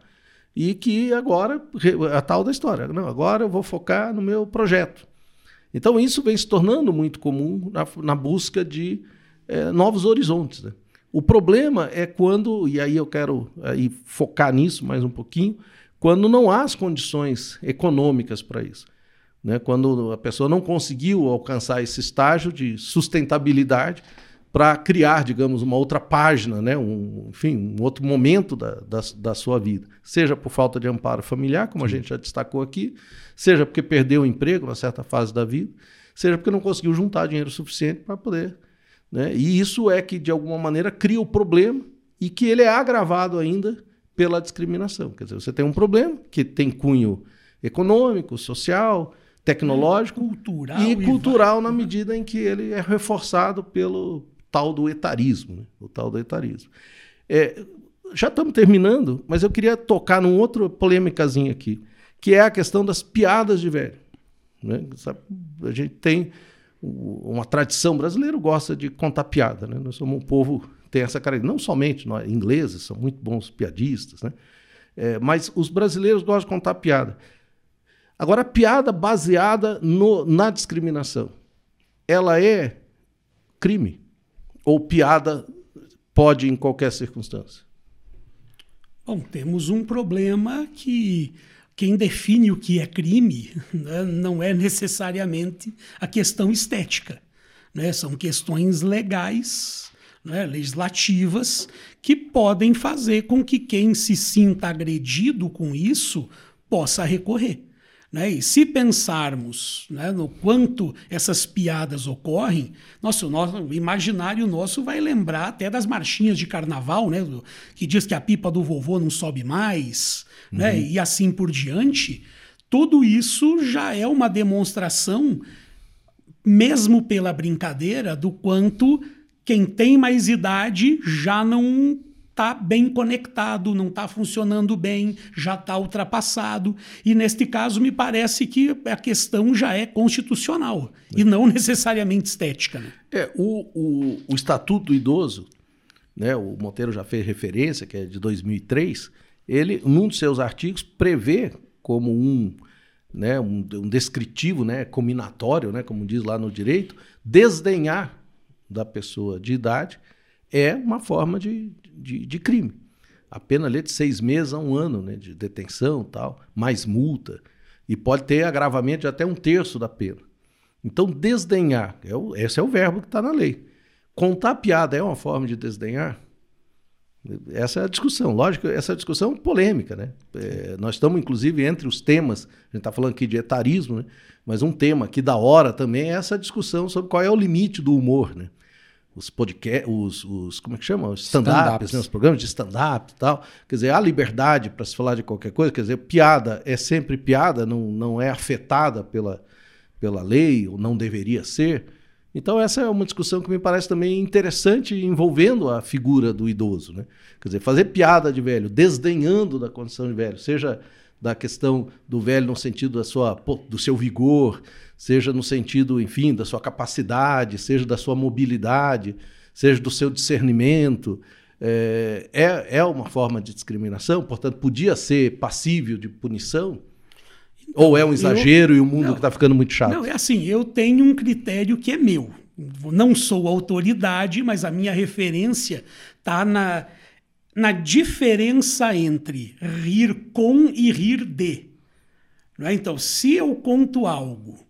e que agora, a tal da história, não, agora eu vou focar no meu projeto. Então isso vem se tornando muito comum na, na busca de é, novos horizontes. Né? O problema é quando, e aí eu quero aí, focar nisso mais um pouquinho, quando não há as condições econômicas para isso. Né? Quando a pessoa não conseguiu alcançar esse estágio de sustentabilidade para criar, digamos, uma outra página, né? um, enfim, um outro momento da, da, da, sua vida. Seja por falta de amparo familiar, como a gente já destacou aqui, seja porque perdeu o emprego na certa fase da vida, seja porque não conseguiu juntar dinheiro suficiente para poder. Né? E isso é que, de alguma maneira, cria o problema e que ele é agravado ainda pela discriminação. Quer dizer, você tem um problema que tem cunho econômico, social, tecnológico cultural e, cultural na medida em que ele é reforçado pelo tal do etarismo, né? o tal do etarismo. É, já estamos terminando, mas eu queria tocar num outro polêmicazinho aqui, que é a questão das piadas de velho. Né? A gente tem uma tradição brasileira gosta de contar piada, né? Nós somos um povo tem essa característica, não somente nós ingleses são muito bons piadistas, né? É, mas os brasileiros gostam de contar piada. Agora, piada baseada no, na discriminação, ela é crime? Ou piada pode em qualquer circunstância? Bom, temos um problema que quem define o que é crime né, não é necessariamente a questão estética. Né? São questões legais, né, legislativas, que podem fazer com que quem se sinta agredido com isso possa recorrer. Né? E se pensarmos né, no quanto essas piadas ocorrem, nosso, nosso o imaginário nosso vai lembrar até das marchinhas de carnaval, né, que diz que a pipa do vovô não sobe mais, né, uhum. né, e assim por diante. Tudo isso já é uma demonstração, mesmo pela brincadeira, do quanto quem tem mais idade já não está bem conectado, não está funcionando bem, já está ultrapassado. E neste caso, me parece que a questão já é constitucional é. e não necessariamente estética. Né? É, o, o, o Estatuto do Idoso, né, o Monteiro já fez referência, que é de 2003, ele, num dos seus artigos, prevê como um, né, um, um descritivo, né, combinatório, né, como diz lá no direito, desdenhar da pessoa de idade é uma forma de, de, de crime. A pena ali é de seis meses a um ano né, de detenção tal, mais multa. E pode ter agravamento de até um terço da pena. Então, desdenhar, é o, esse é o verbo que está na lei. Contar piada é uma forma de desdenhar? Essa é a discussão. Lógico, essa discussão é polêmica. Né? É, nós estamos, inclusive, entre os temas, a gente está falando aqui de etarismo, né? mas um tema que da hora também é essa discussão sobre qual é o limite do humor. Né? Os podcasts, os, os, como é que chama? Os stand-ups, né? os programas de stand-up e tal. Quer dizer, há liberdade para se falar de qualquer coisa, quer dizer, piada é sempre piada, não, não é afetada pela, pela lei, ou não deveria ser. Então, essa é uma discussão que me parece também interessante envolvendo a figura do idoso. Né? Quer dizer, fazer piada de velho, desdenhando da condição de velho, seja da questão do velho no sentido da sua, do seu vigor, seja no sentido, enfim, da sua capacidade, seja da sua mobilidade, seja do seu discernimento. É, é, é uma forma de discriminação, portanto, podia ser passível de punição? Então, Ou é um exagero eu, e o mundo está ficando muito chato? Não, é assim, eu tenho um critério que é meu. Não sou autoridade, mas a minha referência está na, na diferença entre rir com e rir de. É? Então, se eu conto algo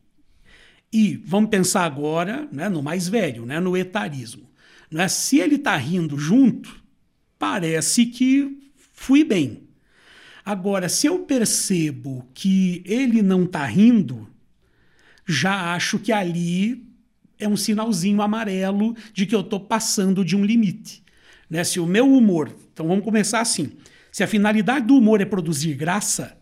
e vamos pensar agora né, no mais velho, né, no etarismo. Né? Se ele está rindo junto, parece que fui bem. Agora, se eu percebo que ele não está rindo, já acho que ali é um sinalzinho amarelo de que eu estou passando de um limite. Né? Se o meu humor. Então vamos começar assim. Se a finalidade do humor é produzir graça,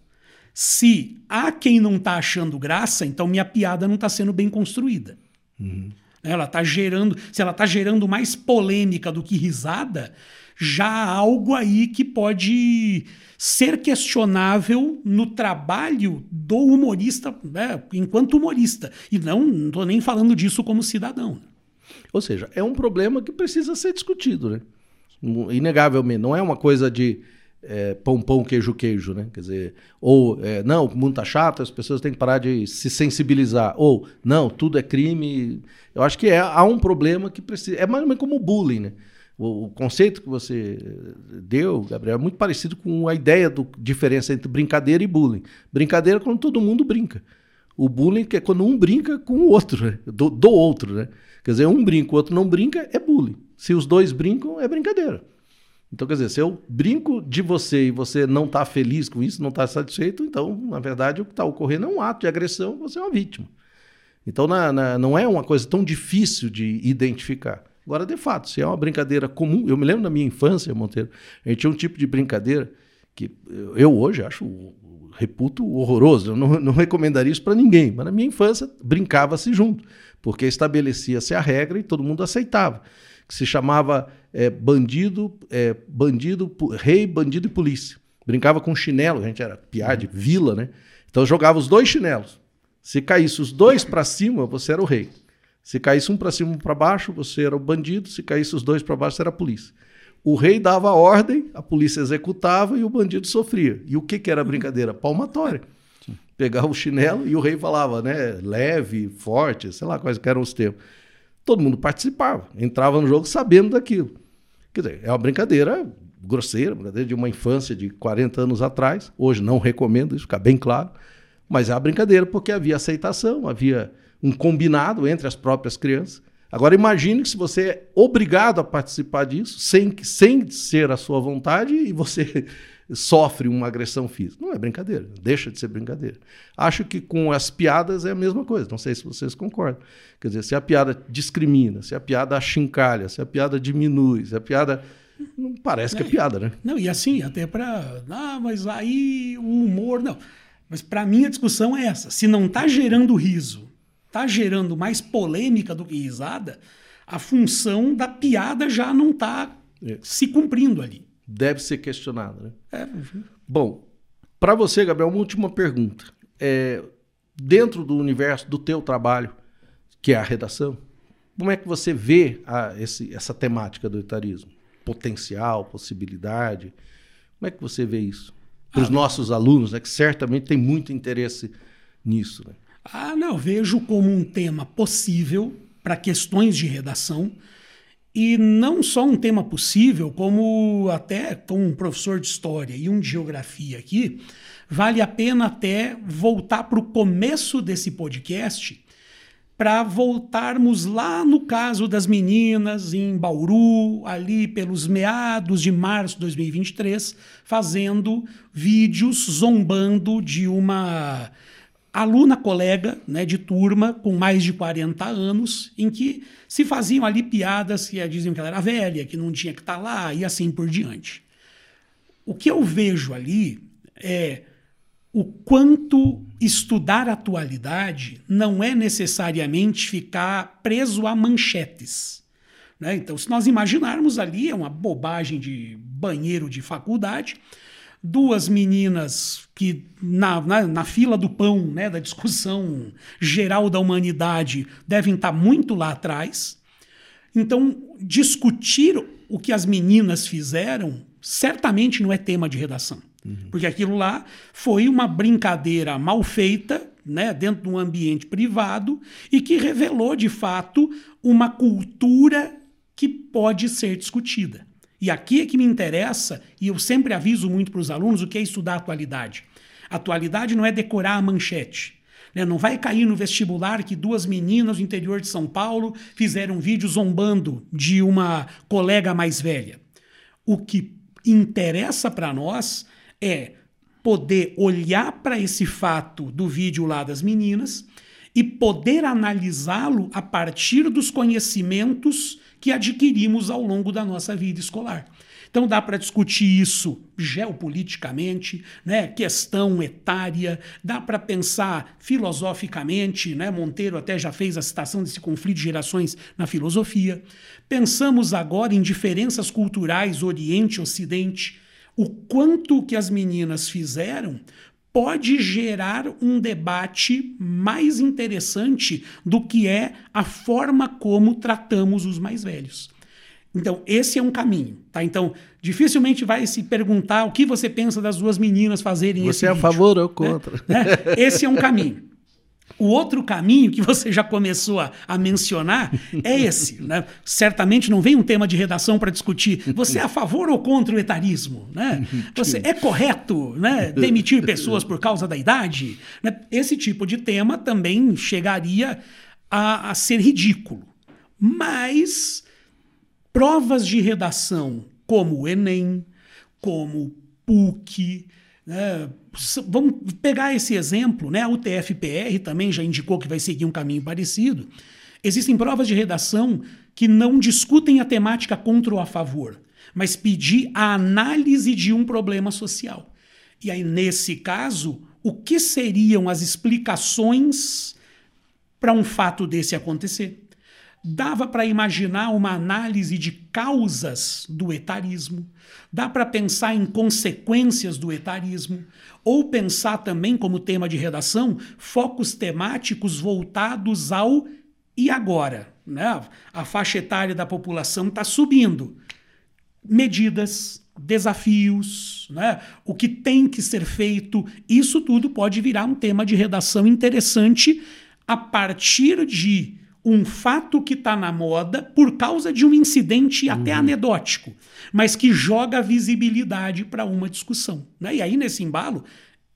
se há quem não está achando graça, então minha piada não está sendo bem construída. Uhum. Ela está gerando, se ela está gerando mais polêmica do que risada, já há algo aí que pode ser questionável no trabalho do humorista, né, enquanto humorista. E não estou nem falando disso como cidadão. Ou seja, é um problema que precisa ser discutido, né? Inegavelmente. Não é uma coisa de é, pão, pão, queijo, queijo, né? Quer dizer, ou é, não, o mundo tá chato, as pessoas têm que parar de se sensibilizar. Ou, não, tudo é crime. Eu acho que é, há um problema que precisa. É mais ou menos como o bullying, né? O, o, conceito que você deu, Gabriel, é muito parecido com a ideia da diferença entre brincadeira e bullying. Brincadeira é quando todo mundo brinca. O bullying é quando um brinca com o outro, né? do, do outro, né? Quer dizer, um brinca, o outro não brinca, é bullying. Se os dois brincam, é brincadeira. Então, quer dizer, se eu brinco de você e você não está feliz com isso, não está satisfeito, então, na verdade, o que está ocorrendo é um ato de agressão, você é uma vítima. Então, na, na, não é uma coisa tão difícil de identificar. Agora, de fato, se é uma brincadeira comum, eu me lembro da minha infância, Monteiro, a gente tinha um tipo de brincadeira que eu hoje acho reputo horroroso, eu não, não recomendaria isso para ninguém, mas na minha infância brincava-se junto, porque estabelecia-se a regra e todo mundo aceitava que se chamava é, bandido, é, bandido, rei, bandido e polícia. Brincava com chinelo, a gente era piar de vila, né? Então jogava os dois chinelos. Se caísse os dois para cima, você era o rei. Se caísse um para cima e um para baixo, você era o bandido. Se caísse os dois para baixo, você era a polícia. O rei dava a ordem, a polícia executava e o bandido sofria. E o que, que era a brincadeira? Palmatória. Pegava o chinelo e o rei falava, né? Leve, forte, sei lá quais eram os termos todo mundo participava, entrava no jogo sabendo daquilo. Quer dizer, é uma brincadeira grosseira, brincadeira de uma infância de 40 anos atrás. Hoje não recomendo isso, fica bem claro. Mas é uma brincadeira porque havia aceitação, havia um combinado entre as próprias crianças. Agora imagine que se você é obrigado a participar disso, sem, sem ser a sua vontade, e você sofre uma agressão física. Não é brincadeira, deixa de ser brincadeira. Acho que com as piadas é a mesma coisa, não sei se vocês concordam. Quer dizer, se a piada discrimina, se a piada achincalha, se a piada diminui, se a piada. Não parece que é piada, né? Não, e assim, até para. Ah, mas aí o humor. Não. Mas para mim a discussão é essa. Se não está gerando riso, está gerando mais polêmica do que risada, a função da piada já não está é. se cumprindo ali deve ser questionado. Né? É. Bom, para você, Gabriel, uma última pergunta. É, dentro do universo do teu trabalho, que é a redação, como é que você vê a, esse, essa temática do etarismo? Potencial, possibilidade? Como é que você vê isso? Para os ah, nossos alunos, né, que certamente tem muito interesse nisso. Né? Ah, não, vejo como um tema possível para questões de redação e não só um tema possível, como até com um professor de história e um de geografia aqui, vale a pena até voltar para o começo desse podcast para voltarmos lá no caso das meninas em Bauru, ali pelos meados de março de 2023, fazendo vídeos zombando de uma aluna colega né, de turma com mais de 40 anos, em que se faziam ali piadas que diziam que ela era velha, que não tinha que estar tá lá e assim por diante. O que eu vejo ali é o quanto estudar atualidade não é necessariamente ficar preso a manchetes. Né? Então, se nós imaginarmos ali, é uma bobagem de banheiro de faculdade, duas meninas que na, na, na, fila do pão, né, da discussão geral da humanidade, devem estar muito lá atrás. Então, discutir o que as meninas fizeram certamente não é tema de redação. Uhum. Porque aquilo lá foi uma brincadeira mal feita, né, dentro de um ambiente privado, e que revelou, de fato, uma cultura que pode ser discutida. E aqui é que me interessa, e eu sempre aviso muito para os alunos o que é estudar atualidade. Atualidade não é decorar a manchete. Né? Não vai cair no vestibular que duas meninas do interior de São Paulo fizeram um vídeo zombando de uma colega mais velha. O que interessa para nós é poder olhar para esse fato do vídeo lá das meninas e poder analisá-lo a partir dos conhecimentos que adquirimos ao longo da nossa vida escolar. Então dá para discutir isso geopoliticamente, né? questão etária, dá para pensar filosoficamente, né? Monteiro até já fez a citação desse conflito de gerações na filosofia. Pensamos agora em diferenças culturais Oriente e Ocidente, o quanto que as meninas fizeram pode gerar um debate mais interessante do que é a forma como tratamos os mais velhos. Então, esse é um caminho, tá? Então, dificilmente vai se perguntar o que você pensa das duas meninas fazerem você esse Você é a favor ou né? contra? Né? Esse é um caminho. O outro caminho que você já começou a, a mencionar é esse. Né? Certamente não vem um tema de redação para discutir. Você é a favor ou contra o etarismo? Né? Você é correto né, demitir pessoas por causa da idade? Né? Esse tipo de tema também chegaria a, a ser ridículo. Mas provas de redação como o Enem, como o PUC, né? Vamos pegar esse exemplo, né? A UTF-PR também já indicou que vai seguir um caminho parecido. Existem provas de redação que não discutem a temática contra ou a favor, mas pedir a análise de um problema social. E aí, nesse caso, o que seriam as explicações para um fato desse acontecer? Dava para imaginar uma análise de causas do etarismo, dá para pensar em consequências do etarismo, ou pensar também, como tema de redação, focos temáticos voltados ao e agora. Né? A faixa etária da população está subindo. Medidas, desafios, né? o que tem que ser feito, isso tudo pode virar um tema de redação interessante a partir de um fato que está na moda por causa de um incidente uhum. até anedótico, mas que joga visibilidade para uma discussão. Né? E aí, nesse embalo,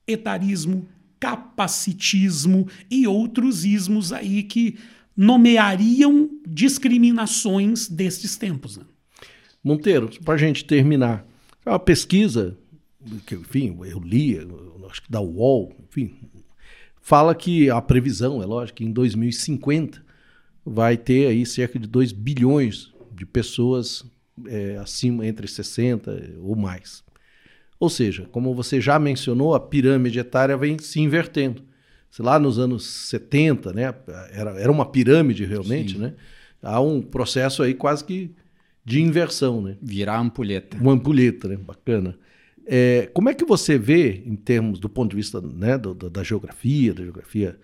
etarismo, capacitismo e outros ismos aí que nomeariam discriminações destes tempos. Né? Monteiro, para a gente terminar, é uma pesquisa que, enfim, eu li, acho que da UOL, enfim, fala que a previsão, é lógico, que em 2050 vai ter aí cerca de 2 bilhões de pessoas é, acima entre 60 ou mais. Ou seja, como você já mencionou, a pirâmide etária vem se invertendo. Se lá nos anos 70, né, era, era uma pirâmide realmente, Sim. né? Há um processo aí quase que de inversão, né? Virar ampulheta. Uma ampulheta, né? Bacana. É, como é que você vê, em termos do ponto de vista né, do, da geografia, da geografia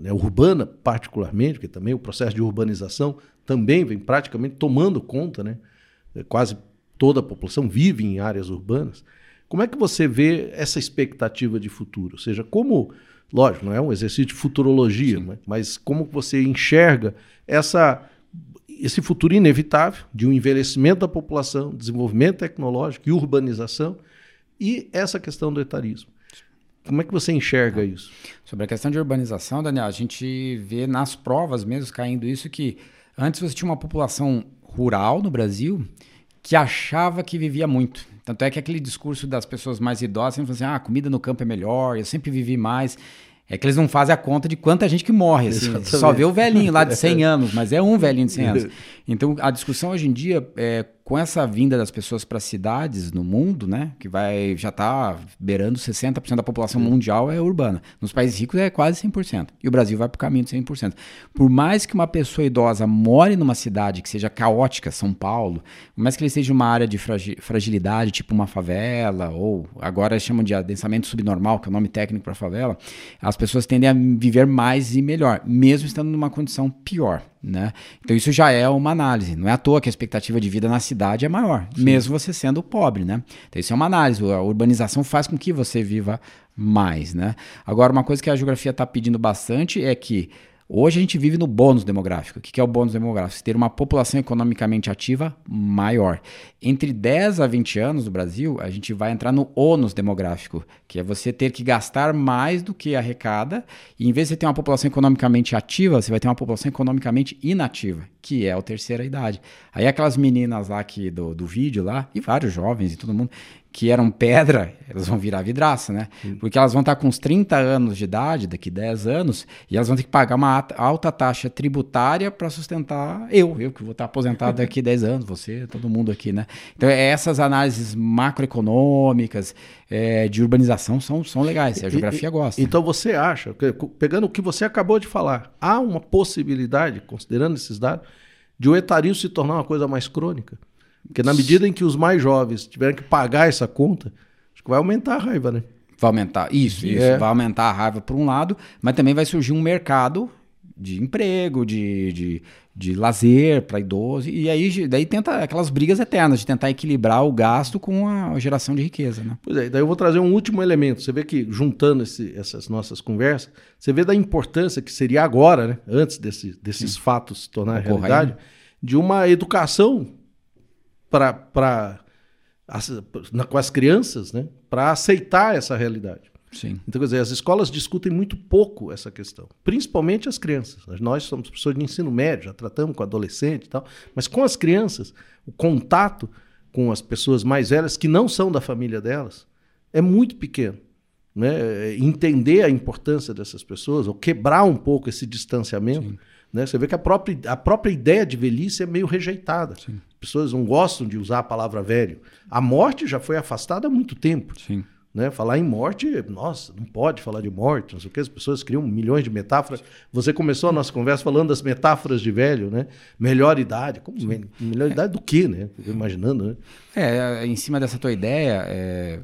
né, urbana particularmente, porque também o processo de urbanização também vem praticamente tomando conta, né? É, quase toda a população vive em áreas urbanas. Como é que você vê essa expectativa de futuro? Ou seja, como, lógico, não é um exercício de futurologia, mas, mas como você enxerga essa, esse futuro inevitável de um envelhecimento da população, desenvolvimento tecnológico e urbanização, e essa questão do etarismo? Como é que você enxerga isso? Sobre a questão de urbanização, Daniel, a gente vê nas provas mesmo caindo isso que antes você tinha uma população rural no Brasil que achava que vivia muito. Tanto é que aquele discurso das pessoas mais idosas sempre assim, ah, comida no campo é melhor, eu sempre vivi mais. É que eles não fazem a conta de quanta gente que morre. Assim. Só vê o velhinho lá de 100 anos, mas é um velhinho de 100 anos. Então, a discussão hoje em dia, é, com essa vinda das pessoas para cidades no mundo, né, que vai já está beirando 60% da população mundial é urbana. Nos países ricos é quase 100%. E o Brasil vai para o caminho de 100%. Por mais que uma pessoa idosa more numa cidade que seja caótica, São Paulo, por mais que ele seja uma área de fragilidade, tipo uma favela, ou agora chamam de adensamento subnormal, que é o nome técnico para favela, as pessoas tendem a viver mais e melhor, mesmo estando numa condição pior. Né? Então isso já é uma análise. Não é à toa que a expectativa de vida na cidade é maior, Sim. mesmo você sendo pobre. Né? Então isso é uma análise. A urbanização faz com que você viva mais. Né? Agora, uma coisa que a geografia está pedindo bastante é que Hoje a gente vive no bônus demográfico. O que é o bônus demográfico? Ter uma população economicamente ativa maior. Entre 10 a 20 anos no Brasil, a gente vai entrar no ônus demográfico, que é você ter que gastar mais do que arrecada, e em vez de você ter uma população economicamente ativa, você vai ter uma população economicamente inativa, que é a terceira idade. Aí aquelas meninas lá que, do, do vídeo lá, e vários jovens e todo mundo, que eram pedra, elas vão virar vidraça, né? Sim. Porque elas vão estar com uns 30 anos de idade, daqui 10 anos, e elas vão ter que pagar uma alta taxa tributária para sustentar eu, eu que vou estar aposentado daqui 10 anos, você, todo mundo aqui, né? Então, é, essas análises macroeconômicas é, de urbanização são, são legais, a geografia e, gosta. Então, você acha, pegando o que você acabou de falar, há uma possibilidade, considerando esses dados, de o etarismo se tornar uma coisa mais crônica? Porque na medida em que os mais jovens tiverem que pagar essa conta, acho que vai aumentar a raiva, né? Vai aumentar, isso, isso. É. Vai aumentar a raiva por um lado, mas também vai surgir um mercado de emprego, de, de, de lazer para idoso. E aí daí tenta aquelas brigas eternas de tentar equilibrar o gasto com a geração de riqueza. Né? Pois é, daí eu vou trazer um último elemento. Você vê que, juntando esse, essas nossas conversas, você vê da importância que seria agora, né, antes desse, desses Sim. fatos se tornar realidade, de uma educação para com as crianças, né, para aceitar essa realidade. Sim. Então, quer dizer, as escolas discutem muito pouco essa questão, principalmente as crianças. Nós somos professores de ensino médio, já tratamos com adolescente e tal, mas com as crianças, o contato com as pessoas mais velhas que não são da família delas é muito pequeno. Né? Entender a importância dessas pessoas, ou quebrar um pouco esse distanciamento. Sim. Né? Você vê que a própria, a própria ideia de velhice é meio rejeitada. Sim. As pessoas não gostam de usar a palavra velho. A morte já foi afastada há muito tempo. Sim. Né? Falar em morte, nossa, não pode falar de morte, não sei o que, as pessoas criam milhões de metáforas. Você começou a nossa conversa falando das metáforas de velho, né? Melhor idade. Como melhor idade do que, né? Imaginando, né? É, em cima dessa tua ideia, é,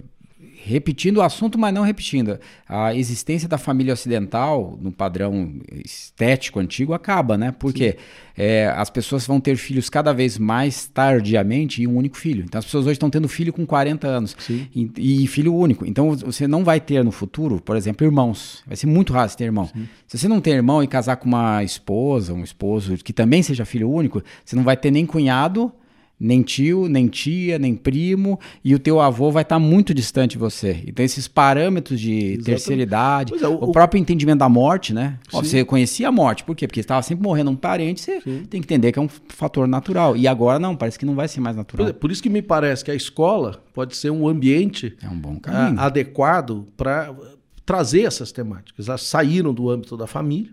repetindo o assunto, mas não repetindo. A existência da família ocidental, no padrão estético antigo, acaba, né? Porque é, as pessoas vão ter filhos cada vez mais tardiamente e um único filho. Então as pessoas hoje estão tendo filho com 40 anos e, e, filho único. Então você não vai ter no futuro, por exemplo, irmãos. Vai ser muito raro você ter irmão. Sim. Se você não tem irmão e casar com uma esposa, um esposo que também seja filho único, você não vai ter nem cunhado nem tio, nem tia, nem primo, e o teu avô vai estar tá muito distante de você. Então, esses parâmetros de Exatamente. terceira idade, é, o, o, próprio entendimento da morte, né? Ó, você conhecia a morte, por quê? Porque estava sempre morrendo um parente, você Sim. tem que entender que é um fator natural. E agora não, parece que não vai ser mais natural. É, por isso que me parece que a escola pode ser um ambiente é um bom caminho. A, adequado para trazer essas temáticas. Elas saíram do âmbito da família,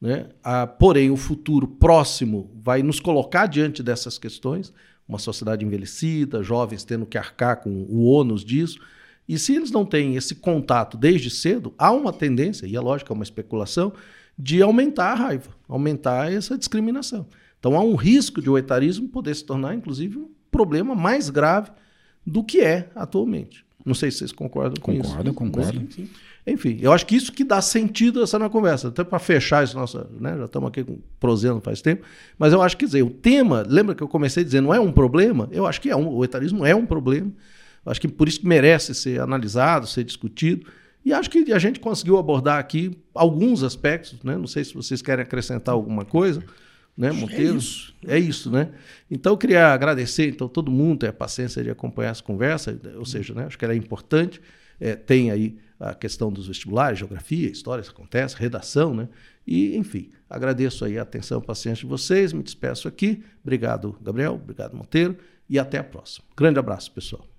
né? Ah, porém, o futuro próximo vai nos colocar diante dessas questões uma sociedade envelhecida, jovens tendo que arcar com o ônus disso. E se eles não têm esse contato desde cedo, há uma tendência, e é lógico, é uma especulação, de aumentar a raiva, aumentar essa discriminação. Então há um risco de o etarismo poder se tornar, inclusive, um problema mais grave do que é atualmente. Não sei se vocês concordam com concordo, isso. Concordo, concordo. Sim. Enfim, eu acho que isso que dá sentido essa na conversa. Até para fechar isso nossa, né? Já estamos aqui prosendo faz tempo, mas eu acho que dizer, o tema, lembra que eu comecei dizendo, não é um problema? Eu acho que é um, o etarismo é um problema. Eu acho que por isso que merece ser analisado, ser discutido. E acho que a gente conseguiu abordar aqui alguns aspectos, né? Não sei se vocês querem acrescentar alguma coisa, né, Monteiro? É isso. é isso, né? Então eu queria agradecer então todo mundo a paciência de acompanhar essa conversa, ou seja, né, acho que ela é importante. É, tem aí a questão dos vestibulares, geografia, história, isso acontece, redação, né? E, enfim, agradeço aí a atenção e paciência de vocês, me despeço aqui. Obrigado, Gabriel, obrigado, Monteiro, e até a próxima. Grande abraço, pessoal.